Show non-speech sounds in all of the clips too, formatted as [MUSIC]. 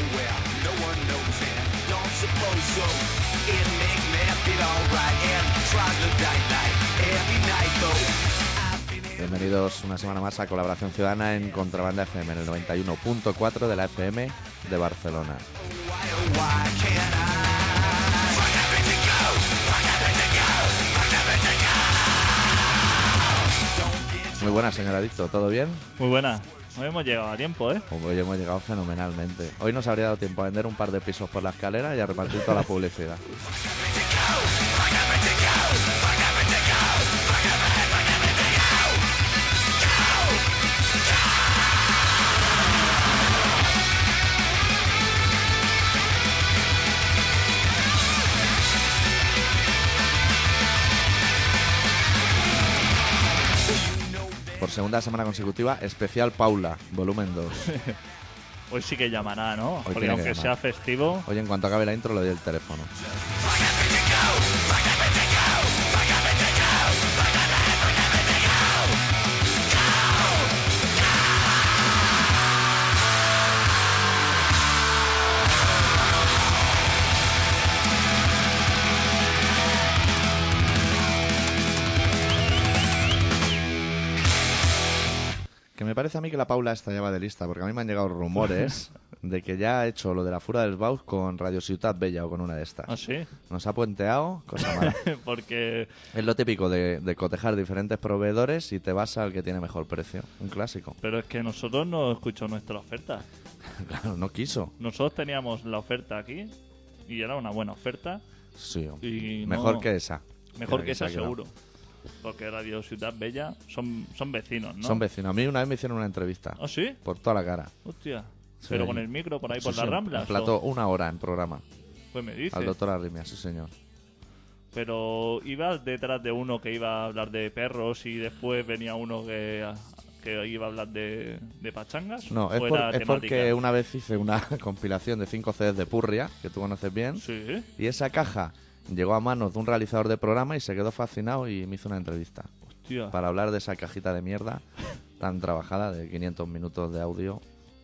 nowhere, no one knows and don't suppose so. It make me feel alright and troglodyte like every night though. I've been in Bienvenidos una semana más a Colaboración Ciudadana en Contrabanda FM, en el 91.4 de la FM de Barcelona. Muy buenas, señor Adicto, ¿todo bien? Muy buena. Hoy hemos llegado a tiempo, ¿eh? Hoy hemos llegado fenomenalmente. Hoy nos habría dado tiempo a vender un par de pisos por la escalera y a repartir toda la publicidad. [LAUGHS] Por segunda semana consecutiva, especial Paula, volumen 2. [LAUGHS] Hoy sí que llamará, ¿no? Hoy Porque aunque sea festivo, Hoy en cuanto acabe la intro le doy el teléfono. Parece a mí que la Paula esta ya va de lista, porque a mí me han llegado rumores [LAUGHS] de que ya ha hecho lo de la Fura del Baus con Radio Ciutat Bella o con una de estas. ¿ah, sí? Nos ha puenteado, cosa mala. [LAUGHS] Porque es lo típico de, de cotejar diferentes proveedores y te vas al que tiene mejor precio. Un clásico. pero es que nosotros no escuchó nuestra oferta. [LAUGHS] Claro, no quiso. Nosotros teníamos la oferta aquí y era una buena oferta. Sí, Y mejor no- que esa. Mejor que esa quedado. Porque Radio Ciudad Bella son, son vecinos, ¿no? Son vecinos. A mí una vez me hicieron una entrevista. ¿Ah, sí? Por toda la cara. Hostia. Sí. Pero con el micro por ahí por Sí, las ramblas. plató, ¿o? una hora en programa. Pues me dice. Al doctor Arrimia, sí señor. Pero ibas detrás de uno que iba a hablar de perros y después venía uno que, que iba a hablar de, de pachangas. No, es, ¿O por- era es porque una vez hice una [LAUGHS] compilación de 5 CDs de Purria, que tú conoces bien. Sí. Y esa caja llegó a manos de un realizador de programa y se quedó fascinado y me hizo una entrevista. Hostia. Para hablar de esa cajita de mierda tan trabajada de 500 minutos de audio.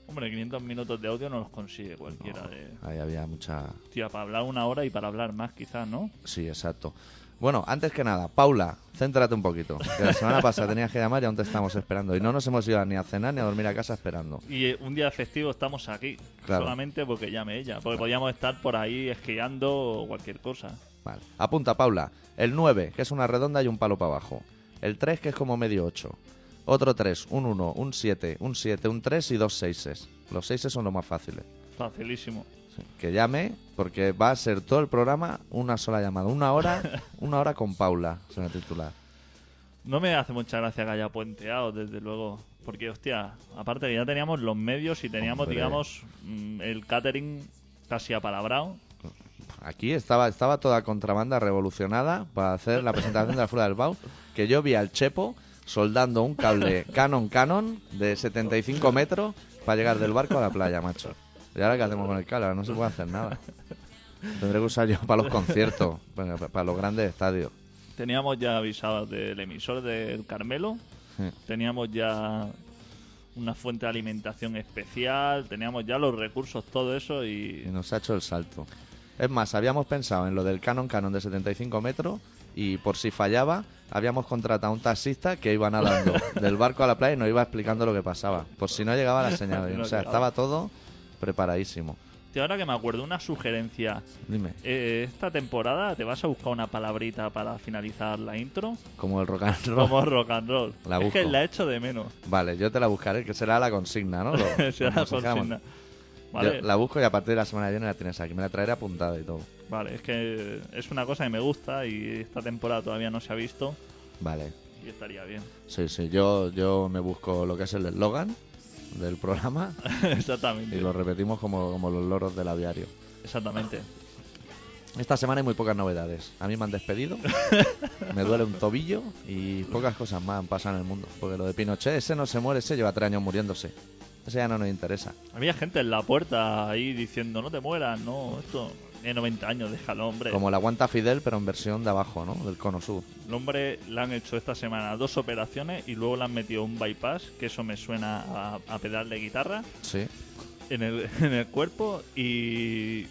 Hombre, 500 minutos de audio no los consigue cualquiera. De... Ahí había mucha... Hostia, para hablar una hora y para hablar más quizás, ¿no? Sí, exacto. Bueno, antes que nada, Paula, céntrate un poquito. Que la semana pasada tenías que llamar y aún te estamos esperando. Y no nos hemos ido ni a cenar ni a dormir a casa esperando. Y eh, un día festivo estamos aquí. Claro. Solamente porque llame ella. Porque podíamos estar por ahí esquiando o cualquier cosa. Vale. Apunta, Paula. El 9, que es una redonda y un palo para abajo. El 3, que es como medio 8. Otro 3, un 1, un 7, un 7, un 3 y dos 6. Los 6 son los más fáciles. Facilísimo. Sí. Que llame, porque va a ser todo el programa una sola llamada. Una hora, [LAUGHS] una hora con Paula, se a titular. No me hace mucha gracia que haya puenteado, desde luego. Porque, hostia, aparte que ya teníamos los medios y teníamos, Hombre. digamos, mm, el catering casi apalabrado. Aquí estaba, estaba toda contrabanda revolucionada para hacer la presentación de la Fuera del Bau, que yo vi al Chepo soldando un cable Canon Canon de 75 metros para llegar del barco a la playa, macho. ¿Y ahora qué hacemos con el cable? No se puede hacer nada. Tendré que usar yo para los conciertos, para, para los grandes estadios. Teníamos ya avisados del emisor del Carmelo. Sí. Teníamos ya una fuente de alimentación especial. Teníamos ya los recursos, todo eso. Y Y nos ha hecho el salto. Es más, habíamos pensado en lo del Canon Canon de 75 metros y por si fallaba, habíamos contratado a un taxista que iba nadando [LAUGHS] del barco a la playa y nos iba explicando lo que pasaba. Por si no llegaba la señal. [LAUGHS] O sea, estaba todo preparadísimo. Tío, ahora que me acuerdo, una sugerencia. Dime, Eh, esta temporada te vas a buscar una palabrita para finalizar la intro. como el rock and [LAUGHS] roll. Como rock and roll. La es que busco. la echo de menos. Vale, yo te la buscaré, que será la consigna, ¿no? Lo- Será la consigna. Vale, la busco y a partir de la semana que viene la tienes aquí. Me la traeré apuntada y todo. vale, es que es una cosa que me gusta y esta temporada todavía no se ha visto Vale. y estaría bien. Sí, sí, yo, yo me busco lo que es el eslogan del programa [LAUGHS] exactamente. y lo repetimos como, como los loros del aviario. Exactamente. Esta semana hay muy pocas novedades. A mí me han despedido, [LAUGHS] me duele un tobillo y pocas cosas más han pasado en el mundo. Porque lo de Pinochet, ese no se muere, ese lleva tres años muriéndose. Ese ya no nos interesa. Había gente en la puerta ahí diciendo, no te mueras, no, esto tiene 90 años, déjalo, hombre. Como la aguanta Fidel, pero en versión de abajo, ¿no? Del cono sur. El hombre le han hecho esta semana dos operaciones y luego le han metido un bypass, que eso me suena a, a pedal de guitarra. Sí. en el, [LAUGHS] en el cuerpo y,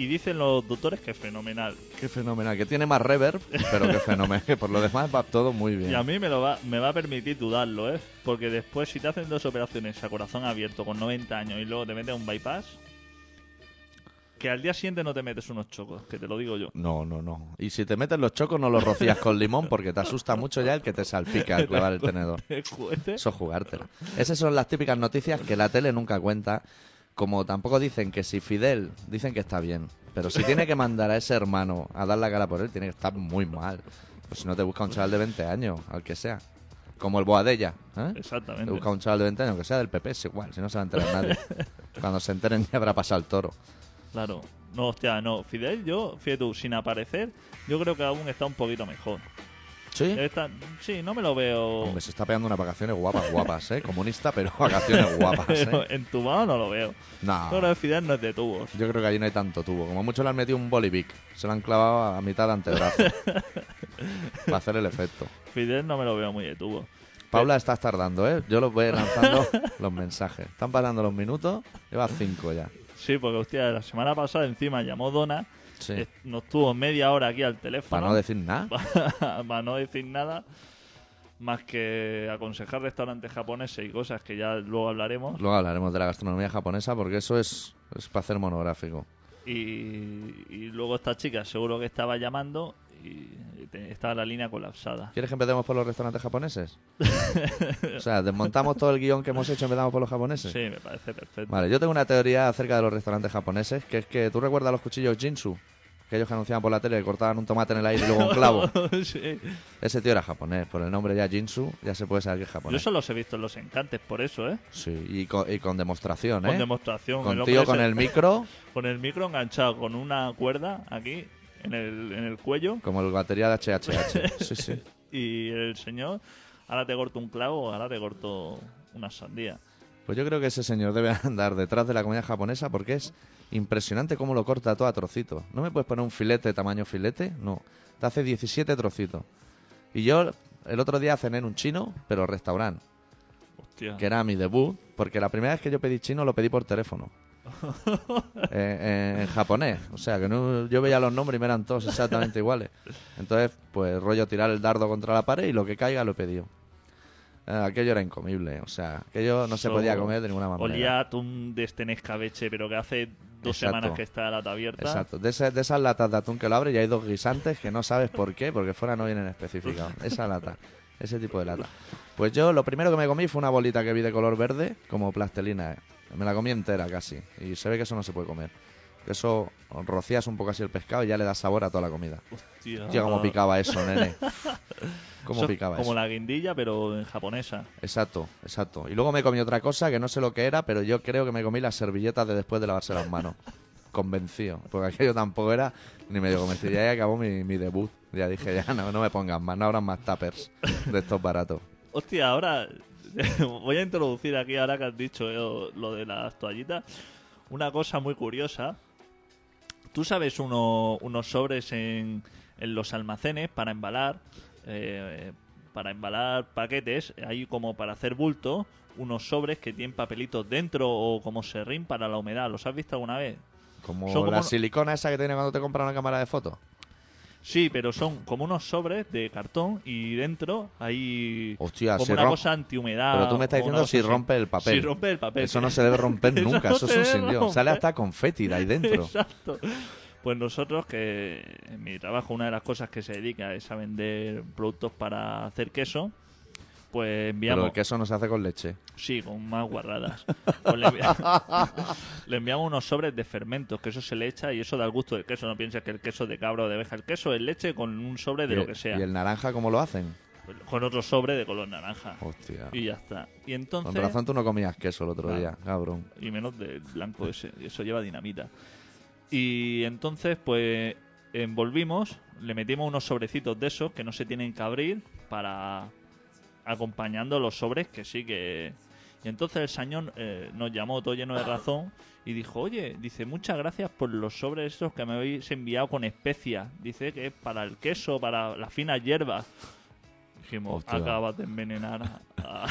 y dicen los doctores que es fenomenal. Qué fenomenal. Que tiene más reverb, pero qué fenomenal. Que por lo demás va todo muy bien. Y a mí me, lo va, me va a permitir dudarlo, ¿eh? Porque después, si te hacen dos operaciones a corazón abierto con 90 años y luego te meten un bypass, que al día siguiente no te metes unos chocos, que te lo digo yo. No, no, no. Y si te metes los chocos, no los rocías con limón porque te asusta mucho ya el que te salpica al clavar el [LAUGHS] tenedor. Eso es jugártela. Esas son las típicas noticias que la tele nunca cuenta. Como tampoco dicen que si Fidel, dicen que está bien. Pero si tiene que mandar a ese hermano a dar la cara por él, tiene que estar muy mal. Pues si no te busca un chaval de 20 años, al que sea. Como el Boadella. ¿eh? Te Exactamente. busca un chaval de 20 años, que sea del PP, es igual. Si no se va a enterar nadie. [LAUGHS] Cuando se enteren ya habrá pasado el toro. Claro. No, hostia, no. Fidel, yo, fíjate tú, sin aparecer, yo creo que aún está un poquito mejor. ¿Sí? Sí, no me lo veo. Hombre, se está pegando unas vacaciones guapas, guapas, ¿eh? Comunista, pero [LAUGHS] vacaciones guapas, ¿eh? entubado no lo veo. No. Yo creo que Fidel no es de tubos. Yo creo que allí no hay tanto tubo. Como mucho le han metido un bolivic. Se lo han clavado a mitad de antebrazo. [LAUGHS] para hacer el efecto. Fidel no me lo veo muy de tubos. Paula, estás tardando, ¿eh? Yo los voy lanzando [LAUGHS] los mensajes. Están pasando los minutos. Lleva cinco ya. Sí, porque hostia, la semana pasada encima llamó Donna, Sí. nos tuvo media hora aquí al teléfono. Para no decir nada. [LAUGHS] para no decir nada más que aconsejar restaurantes japoneses y cosas que ya luego hablaremos. Luego hablaremos de la gastronomía japonesa porque eso es, es para hacer monográfico. Y, y luego esta chica seguro que estaba llamando y te- estaba la línea colapsada. ¿Quieres que empecemos por los restaurantes japoneses? [LAUGHS] o sea, desmontamos todo el guion que hemos hecho y empezamos por los japoneses. Sí, me parece perfecto. Vale, yo tengo una teoría acerca de los restaurantes japoneses, que es que tú recuerdas los cuchillos Jinsu, aquellos que anunciaban por la tele que cortaban un tomate en el aire y luego un clavo. [LAUGHS] Sí. Ese tío era japonés, por el nombre ya Jinsu, ya se puede saber que es Yo japonés. solo los he visto en los encantes, por eso, ¿eh? Sí, y con, y con demostración, Con ¿eh? demostración. Con el tío con el micro, [LAUGHS] con el micro enganchado con una cuerda aquí en el, en el cuello como el batería de HHH. [LAUGHS] Sí, sí. y el señor, ahora te corto un clavo, ahora te corto una sandía. Pues yo creo que ese señor debe andar detrás de la comida japonesa porque es impresionante cómo lo corta todo a trocitos. ¿No me puedes poner un filete tamaño filete? No. Te hace 17 trocitos. Y yo el otro día cené en un chino, pero restaurante. Hostia. que era mi debut, porque la primera vez que yo pedí chino lo pedí por teléfono. [LAUGHS] Eh, eh, en japonés, o sea que no, yo veía los nombres y me eran todos exactamente [LAUGHS] iguales. Entonces, pues rollo tirar el dardo contra la pared y lo que caiga lo he pedido. Eh, aquello era incomible, o sea, aquello no se podía comer de ninguna manera. Olía atún de este escabeche, pero que hace dos Exacto. semanas que está la lata abierta. Exacto, de, ese- de esas latas de atún que lo abre y hay dos guisantes que no sabes por qué, porque fuera no vienen especificados. [LAUGHS] Esa lata, ese tipo de lata. Pues yo lo primero que me comí fue una bolita que vi de color verde, como plastelina. Me la comí entera casi. Y se ve que eso no se puede comer. Que eso rocías un poco así el pescado y ya le da sabor a toda la comida. Hostia. Cómo picaba eso, [LAUGHS] nene. Cómo Eso picaba Como eso. la guindilla, pero en japonesa. Exacto, exacto. Y luego me comí otra cosa que no sé lo que era, pero yo creo que me comí las servilletas de después de lavarse las manos. [LAUGHS] Convencido. Porque aquello tampoco era ni medio convencido. Y ahí acabó mi, mi debut. Ya dije, ya no, no me pongan más, no habrán más tuppers de estos baratos. Hostia, ahora [LAUGHS] voy a introducir aquí, ahora que has dicho eh, lo de las toallitas, una cosa muy curiosa. Tú sabes uno- unos sobres en, en los almacenes para embalar, eh, para embalar paquetes, hay como para hacer bulto, unos sobres que tienen papelitos dentro o como serrín para la humedad. ¿Los has visto alguna vez? Como Son la silicona esa que tiene cuando te compran una cámara de fotos. Sí, pero son como unos sobres de cartón y dentro hay Hostia, como si una cosa antihumedad. Pero tú me estás diciendo si rompe el papel. Si rompe el papel. Eso no se debe romper [LAUGHS] Eso nunca, no eso es un romper. Sale hasta confeti de ahí dentro. [LAUGHS] Exacto. Pues nosotros que en mi trabajo una de las cosas que se dedica es a vender productos para hacer queso, pues Pero enviamos el queso no se hace con leche. sí con más guarradas. [LAUGHS] Pues le, envi- [LAUGHS] le enviamos unos sobres de fermentos que eso se le echa y eso da el gusto del queso. No pienses que el queso de cabra o de abeja, el queso es leche con un sobre de lo que sea, ¿Y el naranja cómo lo hacen? con otro sobre de color naranja Hostia. y ya está. Y entonces Con razón tú no comías queso el otro Claro. día, cabrón. y menos del blanco ese, eso lleva dinamita. Y entonces, pues, envolvimos, le metimos unos sobrecitos de esos que no se tienen que abrir para acompañando los sobres que sí que... Y entonces el señor eh, nos llamó todo lleno de razón y dijo, oye, dice, muchas gracias por los sobres estos que me habéis enviado con especias. Dice que es para el queso, para las finas hierbas. Dijimos, Hostia. acabas de envenenar a, a-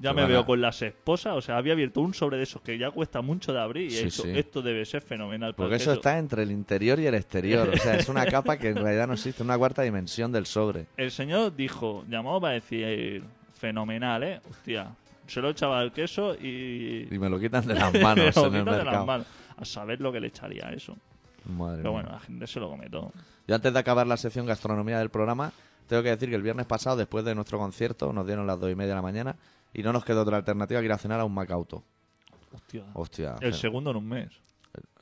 Ya Te me veo con las esposas, o sea, había abierto un sobre de esos que ya cuesta mucho de abrir y Sí, esto debe ser fenomenal. Porque eso queso". está entre el interior y el exterior. O sea, es una capa que en realidad no existe, una cuarta dimensión del sobre. El señor dijo, llamó para decir, fenomenal, ¿eh? Hostia, se lo echaba al queso y... Y me lo quitan de las manos [LAUGHS] lo en el quita de las mercado. manos. A saber lo que le echaría a eso. Madre Pero mía. bueno, la gente se lo come todo. Yo antes de acabar la sección gastronomía del programa, tengo que decir que el viernes pasado, después de nuestro concierto, nos dieron las dos y media de la mañana y no nos quedó otra alternativa que ir a cenar a un Macauto. Hostia. Hostia. El segundo en un mes.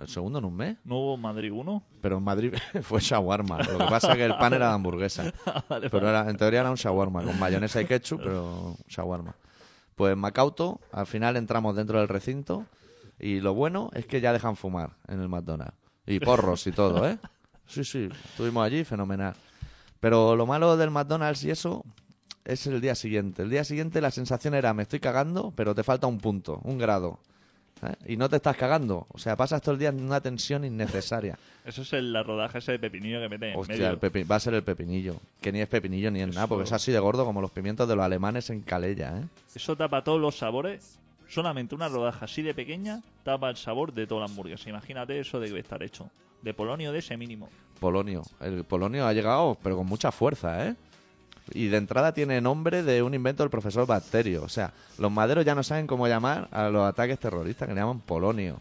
¿el segundo en un mes? ¿No hubo Madrid 1? Pero en Madrid [LAUGHS] fue shawarma. Lo que pasa es que el pan era de hamburguesa. [LAUGHS] vale, Pero era, en teoría era un shawarma, con mayonesa y ketchup, pero shawarma. Pues en Macauto, al final entramos dentro del recinto y lo bueno es que ya dejan fumar en el McDonald's. Y porros y todo, ¿eh? [LAUGHS] Sí, sí, estuvimos allí, fenomenal. Pero lo malo del McDonald's y eso es el día siguiente. El día siguiente la sensación era, me estoy cagando, pero te falta un punto, un grado. ¿eh? Y no te estás cagando. O sea, pasas todo el día en una tensión innecesaria. [LAUGHS] Eso es el, la rodaja ese de pepinillo que meten en Hostia, medio. el pepi- va a ser el pepinillo. Que ni es pepinillo ni es nada, porque es así de gordo como los pimientos de los alemanes en Calella, ¿eh? Eso tapa todos los sabores. Solamente una rodaja así de pequeña tapa el sabor de toda la hamburguesa. Imagínate eso debe estar hecho. De polonio de ese mínimo. Polonio. El polonio ha llegado, pero con mucha fuerza, ¿eh? Y de entrada tiene nombre de un invento del profesor Bacterio. O sea, los maderos ya no saben cómo llamar a los ataques terroristas que le llaman polonio.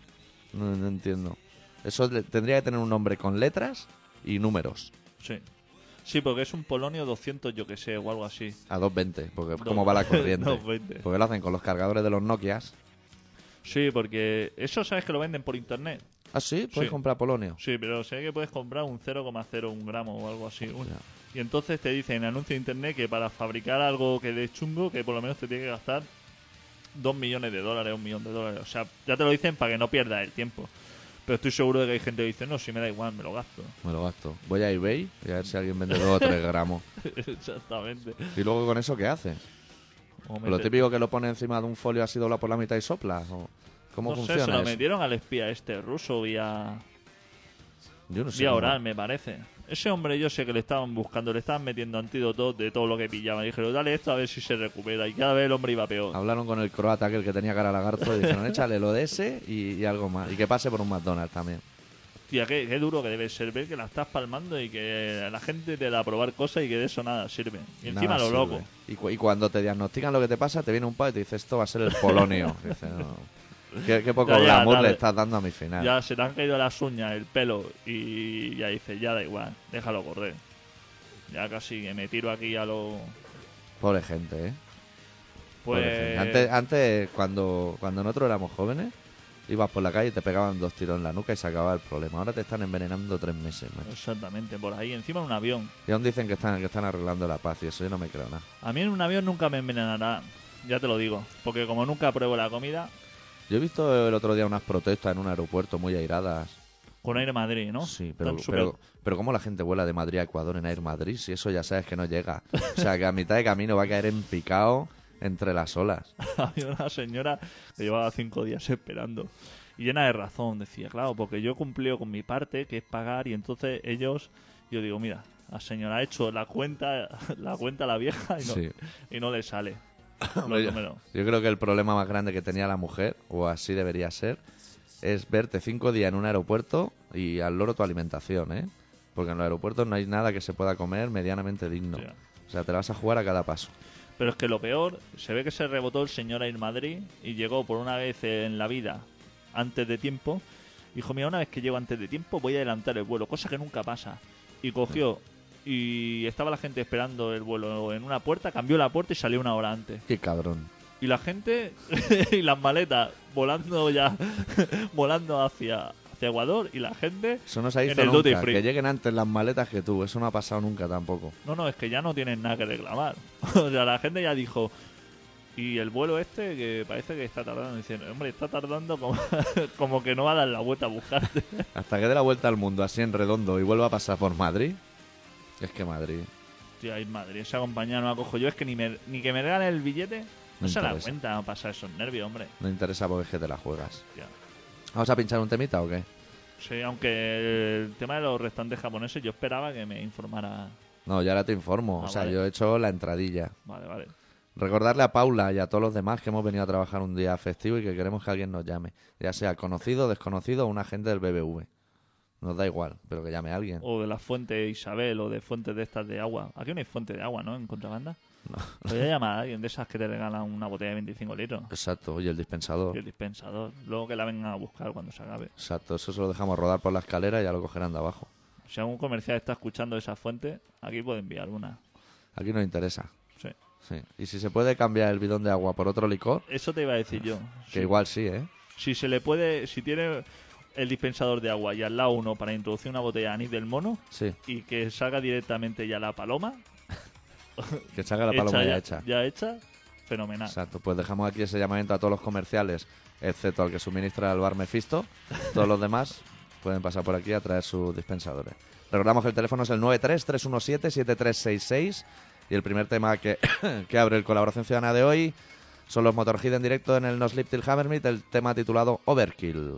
No, no entiendo. Eso le- tendría que tener un nombre con letras y números. Sí. Sí, porque es un polonio 200, yo que sé, o algo así. A 220, porque No, como va la [LAUGHS] corriente. 220. Porque lo hacen con los cargadores de los Nokias. Sí, porque eso sabes que lo venden por internet. Ah, sí, puedes Sí. comprar polonio. Sí, pero sé que puedes comprar un 0,01 gramo o algo así. Y entonces te dicen en anuncio de internet que para fabricar algo que dé chungo, que por lo menos te tiene que gastar 2 millones de dólares, un millón de dólares. O sea, ya te lo dicen para que no pierdas el tiempo. Pero estoy seguro de que hay gente que dice, no, si me da igual, me lo gasto. Me lo gasto. Voy a eBay y a ver si alguien vende 2 o 3 gramos. [LAUGHS] Exactamente. ¿Y luego con eso qué hace? O ¿Lo típico que lo pone encima de un folio así doblado por la mitad y sopla? ¿O ¿Cómo no sé, funciona se lo eso? metieron al espía este ruso vía, Yo no sé. vía oral, me parece. Ese hombre yo sé que le estaban buscando, le estaban metiendo antídotos de todo lo que pillaban. Dijeron, dale esto a ver si se recupera. Y cada vez el hombre iba peor. Hablaron con el croata aquel que tenía cara a lagarto y dijeron, échale lo de ese y, y algo más. Y que pase por un McDonald's también. Tía, qué, qué duro que debe ser ver que la estás palmando y que la gente te da a probar cosas y que de eso nada sirve. Y encima Nada lo sirve. loco. Y, cu- y cuando te diagnostican lo que te pasa, te viene un pavo y te dice, esto va a ser el polonio. [LAUGHS] Y dices, "No". ¿Qué, qué poco Ya glamour le estás dando a mi final. Ya se te han caído las uñas, el pelo y ya dices, ya da igual, déjalo correr. Ya casi que me tiro aquí a lo... Pobre gente, ¿eh? Pobre Pues... gente. Antes, antes cuando, cuando nosotros éramos jóvenes, ibas por la calle y te pegaban dos tiros en la nuca y se acababa el problema. Ahora te están envenenando tres meses, macho. Exactamente, por ahí, encima en un avión. Y aún dicen que están, que están arreglando la paz y eso yo no me creo nada. A mí en un avión nunca me envenenará, ya te lo digo. Porque como nunca pruebo la comida, Yo he visto el otro día unas protestas en un aeropuerto muy airadas. con Air Madrid, ¿no? Sí, pero, pero, pero ¿cómo la gente vuela de Madrid a Ecuador en Air Madrid? Si eso ya sabes que no llega. O sea, que a mitad de camino va a caer en picado entre las olas. [LAUGHS] Había una señora que llevaba cinco días esperando. Y llena de razón, decía, claro, porque yo he cumplido con mi parte, que es pagar, y entonces ellos, yo digo, mira, la señora ha hecho la cuenta, [LAUGHS] la cuenta a la vieja y no, Sí. y no le sale. Yo, creo que el problema más grande que tenía la mujer, o así debería ser, es verte cinco días en un aeropuerto y al loro tu alimentación, ¿eh? Porque en los aeropuertos no hay nada que se pueda comer medianamente digno. O sea, te la vas a jugar a cada paso. Pero es que lo peor, se ve que se rebotó el señor Air Madrid y llegó por una vez en la vida antes de tiempo. Dijo, mira, una vez que llego antes de tiempo voy a adelantar el vuelo, cosa que nunca pasa. Y cogió y estaba la gente esperando el vuelo en una puerta, cambió la puerta y salió una hora antes. Qué cabrón. Y la gente [LAUGHS] y las maletas volando ya, [LAUGHS] volando hacia, hacia Ecuador y la gente... Eso no se ha En duty nunca. free. Que lleguen antes las maletas que tú. Eso no ha pasado nunca tampoco. No, no, es que ya no tienen nada que reclamar. [LAUGHS] o sea, la gente ya dijo... Y el vuelo este, que parece que está tardando, diciendo, hombre, está tardando como, como que no va a dar la vuelta a buscarte. Hasta que dé la vuelta al mundo así en redondo y vuelva a pasar por Madrid. Es que Madrid. Tío, ahí Madrid, esa compañía no la cojo yo, es que ni, me- ni que me regalen el billete, no, No se da cuenta, no pasa esos nervios, hombre. No interesa porque es que te la juegas. Tío. ¿Vamos a pinchar un temita o qué? Sí, aunque el tema de los restantes japoneses yo esperaba que me informara. No, ya ahora te informo. Ah, o sea, vale. yo he hecho la entradilla. Vale, vale. Recordarle a Paula y a todos los demás que hemos venido a trabajar un día festivo y que queremos que alguien nos llame, ya sea conocido, desconocido o un agente del BBV. Nos da igual, pero que llame a alguien. O de la fuente Isabel o de fuentes de estas de agua. Aquí no hay fuente de agua, ¿no? En contrabanda. No. Voy a llamar a alguien de esas que te regalan una botella de 25 litros. Exacto, y el dispensador. Y el dispensador. Luego que la vengan a buscar cuando se acabe. Exacto, eso se lo dejamos rodar por la escalera y ya lo cogerán de abajo. Si algún comercial está escuchando esa fuente, aquí puede enviar una. Aquí nos interesa. Sí. Sí. Y si se puede cambiar el bidón de agua por otro licor, Eso te iba a decir yo. que Sí. igual sí, ¿eh? Si se le puede, si tiene el dispensador de agua y al lado uno para introducir una botella de anís del mono Sí, y que salga directamente ya la paloma, [LAUGHS] que salga la paloma ya hecha. ya hecha, fenomenal. Exacto, pues dejamos aquí ese llamamiento a todos los comerciales, excepto al que suministra el bar Mephisto. Todos los demás pueden pasar por aquí a traer sus dispensadores. Recordamos que el teléfono es el 93-317-7366 y el primer tema que, [COUGHS] que abre el Colaboración Ciudadana de hoy son los Motorhead en directo en el No Sleep Till Hammersmith, el tema titulado Overkill.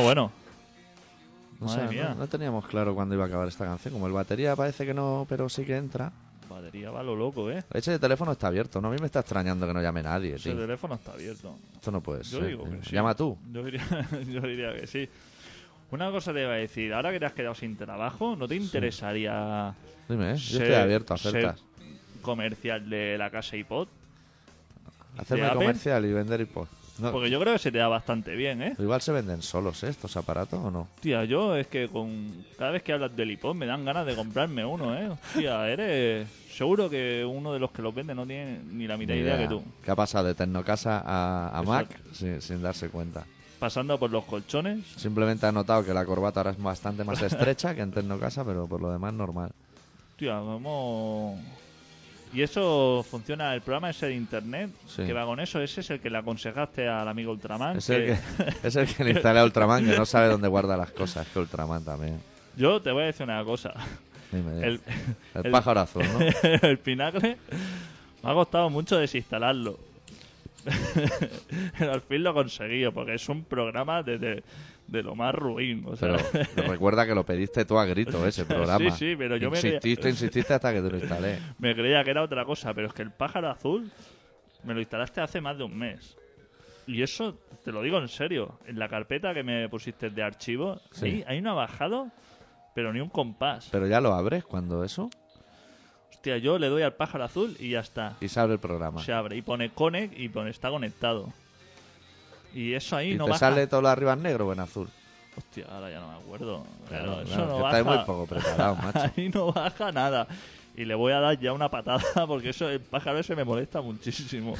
Bueno, bueno. Sé, mía. no, no teníamos claro cuándo iba a acabar esta canción. Como el batería parece que no, pero sí que entra. Batería va lo loco, ¿eh? Ese teléfono está abierto, ¿no? A mí me está extrañando que no llame nadie, Ese tío. teléfono está abierto. Esto no puede Yo ser. digo tío. que sí. Llama tú. Yo diría, [LAUGHS] yo diría que sí. Una cosa te iba a decir, ahora que te has quedado sin trabajo, ¿no te interesaría Dime, ¿eh? Yo ser- estoy abierto a ofertas. comercial de la casa iPod? Hacerme comercial y vender iPod. No, Porque yo creo que se te da bastante bien, ¿eh? Igual se venden solos, ¿eh? Estos aparatos o no. Tía, yo es que con cada vez que hablas del iPod me dan ganas de comprarme uno, ¿eh? Tía, eres seguro que uno de los que los vende no tiene ni la mitad de Ni idea idea. que tú. ¿Qué ha pasado de Tecnocasa a, a Mac sin darse cuenta? Pasando por los colchones, Simplemente ha notado que la corbata ahora es bastante más estrecha que en Tecnocasa, pero por lo demás normal. tía, vamos... Y eso funciona, el programa ese de internet Sí. que va con eso, ese es el que le aconsejaste al amigo Ultraman. Es el que- [LAUGHS] es el que le instala a Ultraman, que no sabe dónde guarda las cosas. Que Ultraman también. Yo te voy a decir una cosa. Dime. El, El, el- pájaro azul, ¿no? [LAUGHS] el pinacle me ha costado mucho desinstalarlo. Pero [LAUGHS] al fin lo he conseguido, porque es un programa de, de, lo más ruin. O sea, Pero recuerda que lo pediste tú a grito, ese [LAUGHS] programa. Sí, sí, pero yo me- Insististe, insististe hasta que te lo instalé. [LAUGHS] me creía que era otra cosa, pero es que el pájaro azul me lo instalaste hace más de un mes. Y eso, te lo digo en serio, en la carpeta que me pusiste de archivo, Sí. ahí, ahí no ha bajado, pero ni un compás. Pero ya lo abres cuando eso Hostia, yo le doy al pájaro azul y ya está. y se abre el programa. Se abre y pone connect y pone está conectado. Y eso ahí y no te baja. sale todo lo arriba en negro o en azul. Hostia, ahora ya no me acuerdo. Claro, eso claro, no baja. estáis muy poco preparados, [LAUGHS] macho. Ahí no baja nada. Y le voy a dar ya una patada [LAUGHS] porque eso el pájaro ese me molesta muchísimo.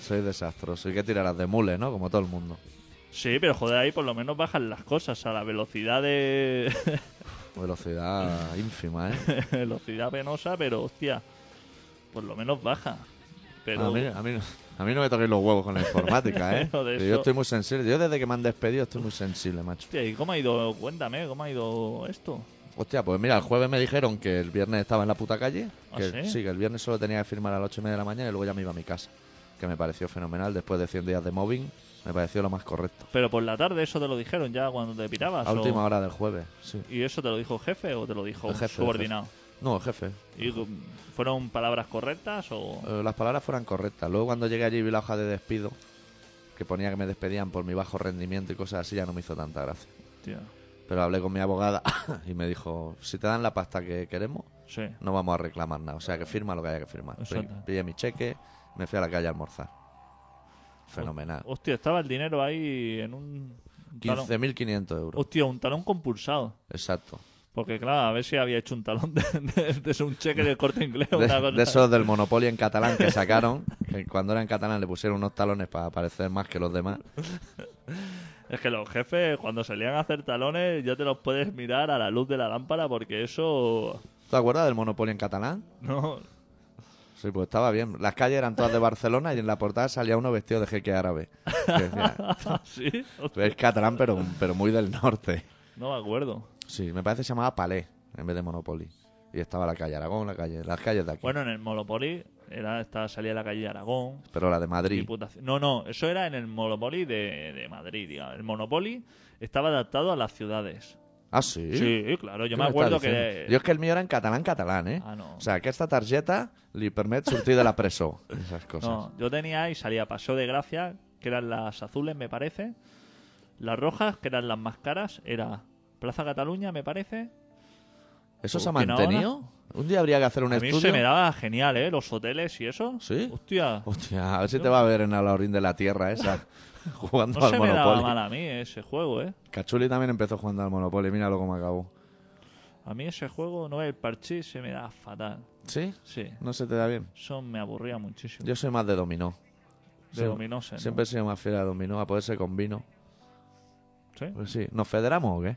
Soy desastroso. Y que tirarás de mule, ¿no? Como todo el mundo. Sí, pero joder, ahí por lo menos bajan las cosas a la velocidad de [LAUGHS] Velocidad ínfima, ¿eh? velocidad penosa, pero hostia, por lo menos baja. Pero A, mí, a, mí, no- a mí no me toquéis los huevos con la informática, ¿eh? [LAUGHS] Yo estoy muy sensible. Yo desde que me han despedido estoy muy sensible, macho. hostia, ¿y cómo ha ido? Cuéntame, ¿cómo ha ido esto? Hostia, pues mira, el jueves me dijeron que el viernes estaba en la puta calle. ¿Ah, Que, sí? que el viernes solo tenía que firmar a las ocho y media de la mañana y luego ya me iba a mi casa. Que me pareció fenomenal. Después de 100 días de mobbing, me pareció lo más correcto. Pero por la tarde eso te lo dijeron ya cuando te pirabas. A o- última hora del jueves, sí. ¿Y eso te lo dijo jefe o te lo dijo El jefe, el subordinado? No, jefe. ¿Y fueron palabras correctas o...? Eh, las palabras fueran correctas. Luego cuando llegué allí vi la hoja de despido, que ponía que me despedían por mi bajo rendimiento y cosas así, ya no me hizo tanta gracia. Tía, Pero hablé con mi abogada [LAUGHS] y me dijo, si te dan la pasta que queremos, sí. no vamos a reclamar nada. O sea, que firma lo que haya que firmar. Pillé mi cheque, me fui a la calle a almorzar. Fenomenal. Hostia, estaba el dinero ahí en un... un talón. 15.500 euros. Hostia, un talón compulsado. Exacto. Porque claro, a ver si había hecho un talón de, de- de un cheque del corte inglés o De, una cosa. de esos del Monopoly en catalán que sacaron, que cuando era en catalán le pusieron unos talones para parecer más que los demás. Es que los jefes, cuando salían a hacer talones, ya te los puedes mirar a la luz de la lámpara porque eso... ¿Te acuerdas del Monopoly en catalán? No, Sí, pues estaba bien. Las calles eran todas de Barcelona y en la portada salía uno vestido de jeque árabe. [LAUGHS] Decía, ¿Sí? es catalán, pero, pero muy del norte. No me acuerdo. Sí, me parece que se llamaba Palais en vez de Monopoly. Y estaba la calle Aragón, la calle, las calles de aquí. Bueno, en el Monopoly era, estaba, salía la calle Aragón. pero la de Madrid. Diputación- No, no, eso era en el Monopoly de, de Madrid, digamos. El Monopoly estaba adaptado a las ciudades. Ah, sí. Sí, claro, yo ¿Qué me acuerdo que... Yo es que el mío era en catalán, catalán, ¿eh? Ah, no. O sea, que esta tarjeta le permite surtir de la preso. Esas [LAUGHS] cosas. No, yo tenía y salía Paseo de Gracia, que eran las azules, me parece. Las rojas, que eran las más caras, era Plaza Cataluña, me parece. ¿Eso se ha mantenido? Un día habría que hacer un a mí estudio. se me daba genial, ¿eh? Los hoteles y eso. ¿Sí? Hostia, Hostia, a ver si te va a ver en la orín de la tierra esa, [LAUGHS] jugando no al se me daba mal a mí ese juego, ¿eh? Cachuli también empezó jugando al Monopoly, míralo cómo acabó. A mí ese juego, no el parchís, se me da fatal. ¿Sí? Sí, ¿No se te da bien? eso me aburría muchísimo. Yo soy más de dominó. de dominó, ¿no? Siempre he sido más fiel a dominó, a poderse con vino. ¿Sí? Pues sí, ¿nos federamos o qué?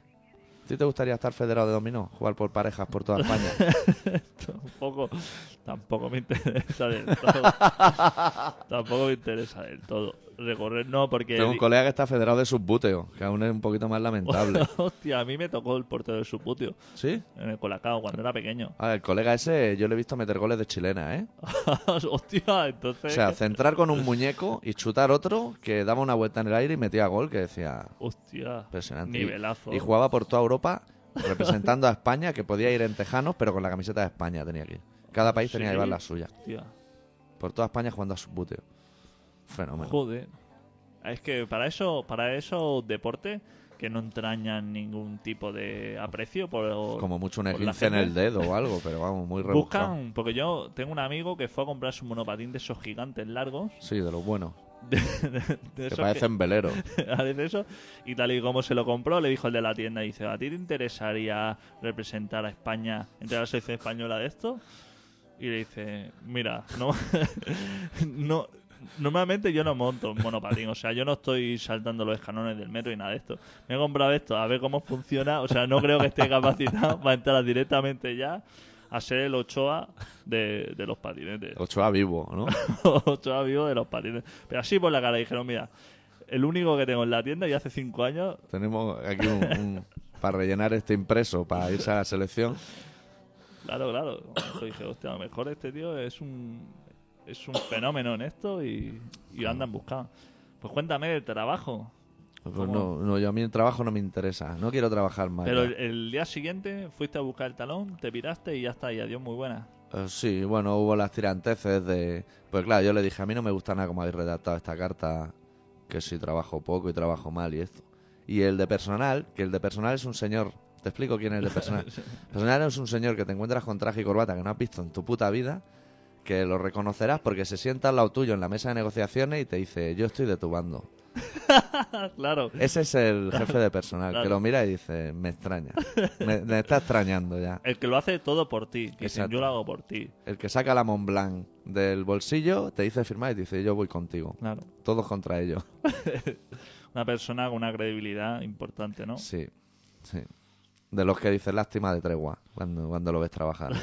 ¿A ti te gustaría estar federado de dominó? Jugar por parejas por toda España. [LAUGHS] tampoco, tampoco me interesa del todo. [LAUGHS] tampoco me interesa del todo. Recorrer, no, porque... Tengo un colega que está federado de subbuteo, que aún es un poquito más lamentable. [LAUGHS] Hostia, a mí me tocó el portero del subputio ¿Sí? en el Colacao cuando era pequeño. Ah, el colega ese yo le he visto meter goles de chilena, ¿eh? [LAUGHS] Hostia, entonces... O sea, centrar con un muñeco y chutar otro que daba una vuelta en el aire y metía gol, que decía Hostia, impresionante. Nivelazo. Y, jugaba por toda Europa representando a España, que podía ir en tejanos, pero con la camiseta de España tenía que ir. Cada país tenía que llevar la suya. Hostia, Por toda España jugando a subbuteo. Fenómeno. joder. Es que para eso, para esos deportes que no entrañan ningún tipo de aprecio por Como mucho un esguince en el dedo o algo, pero vamos, muy rebuscado. Buscan, porque yo tengo un amigo que fue a comprarse un monopatín de esos gigantes largos, Sí, de lo bueno. [LAUGHS] de, de- de Que parecen veleros. [LAUGHS] Eso. Y tal y como se lo compró, le dijo el de la tienda, dice, ¿a ti te interesaría representar a España entre la selección española de esto? Y le dice, mira, no, [LAUGHS] no normalmente yo no monto un monopatín, o sea, yo no estoy saltando los escalones del metro y nada de esto. Me he comprado esto a ver cómo funciona, o sea, no creo que esté capacitado para entrar directamente ya a ser el Ochoa de, de los patinetes. Ochoa vivo, ¿no? [LAUGHS] Ochoa vivo de los patines. Pero así por la cara dijeron, mira, el único que tengo en la tienda y hace cinco años, Tenemos aquí un, un- para rellenar este impreso para irse a la selección. claro, claro. Yo dije, hostia, a lo mejor este tío es un es un fenómeno en esto y, y andan buscando. Pues cuéntame del trabajo. Pues no, no, yo a mí el trabajo no me interesa. No quiero trabajar más. Pero ya. el día siguiente fuiste a buscar el talón, te piraste y ya está, y adiós, muy buena. Eh, sí, bueno, hubo las tiranteces de... Pues claro, yo le dije, a mí no me gusta nada como habéis redactado esta carta, que si trabajo poco y trabajo mal y esto. Y el de personal, que el de personal es un señor... Te explico quién es el de personal. [LAUGHS] personal es un señor que te encuentras con traje y corbata que no has visto en tu puta vida, que lo reconocerás porque se sienta al lado tuyo en la mesa de negociaciones y te dice, yo estoy de tu bando. [LAUGHS] claro. Ese es el [LAUGHS] jefe de personal, Claro. que lo mira y dice, me extraña. Me, me está extrañando ya. El que lo hace todo por ti. Dicen, Exacto. yo lo hago por ti. El que saca la Mont Blanc del bolsillo te dice firmar y te dice, yo voy contigo. Claro. Todos contra ellos. [LAUGHS] Una persona con una credibilidad importante, ¿no? Sí, sí. De los que dicen lástima de tregua cuando, cuando lo ves trabajar.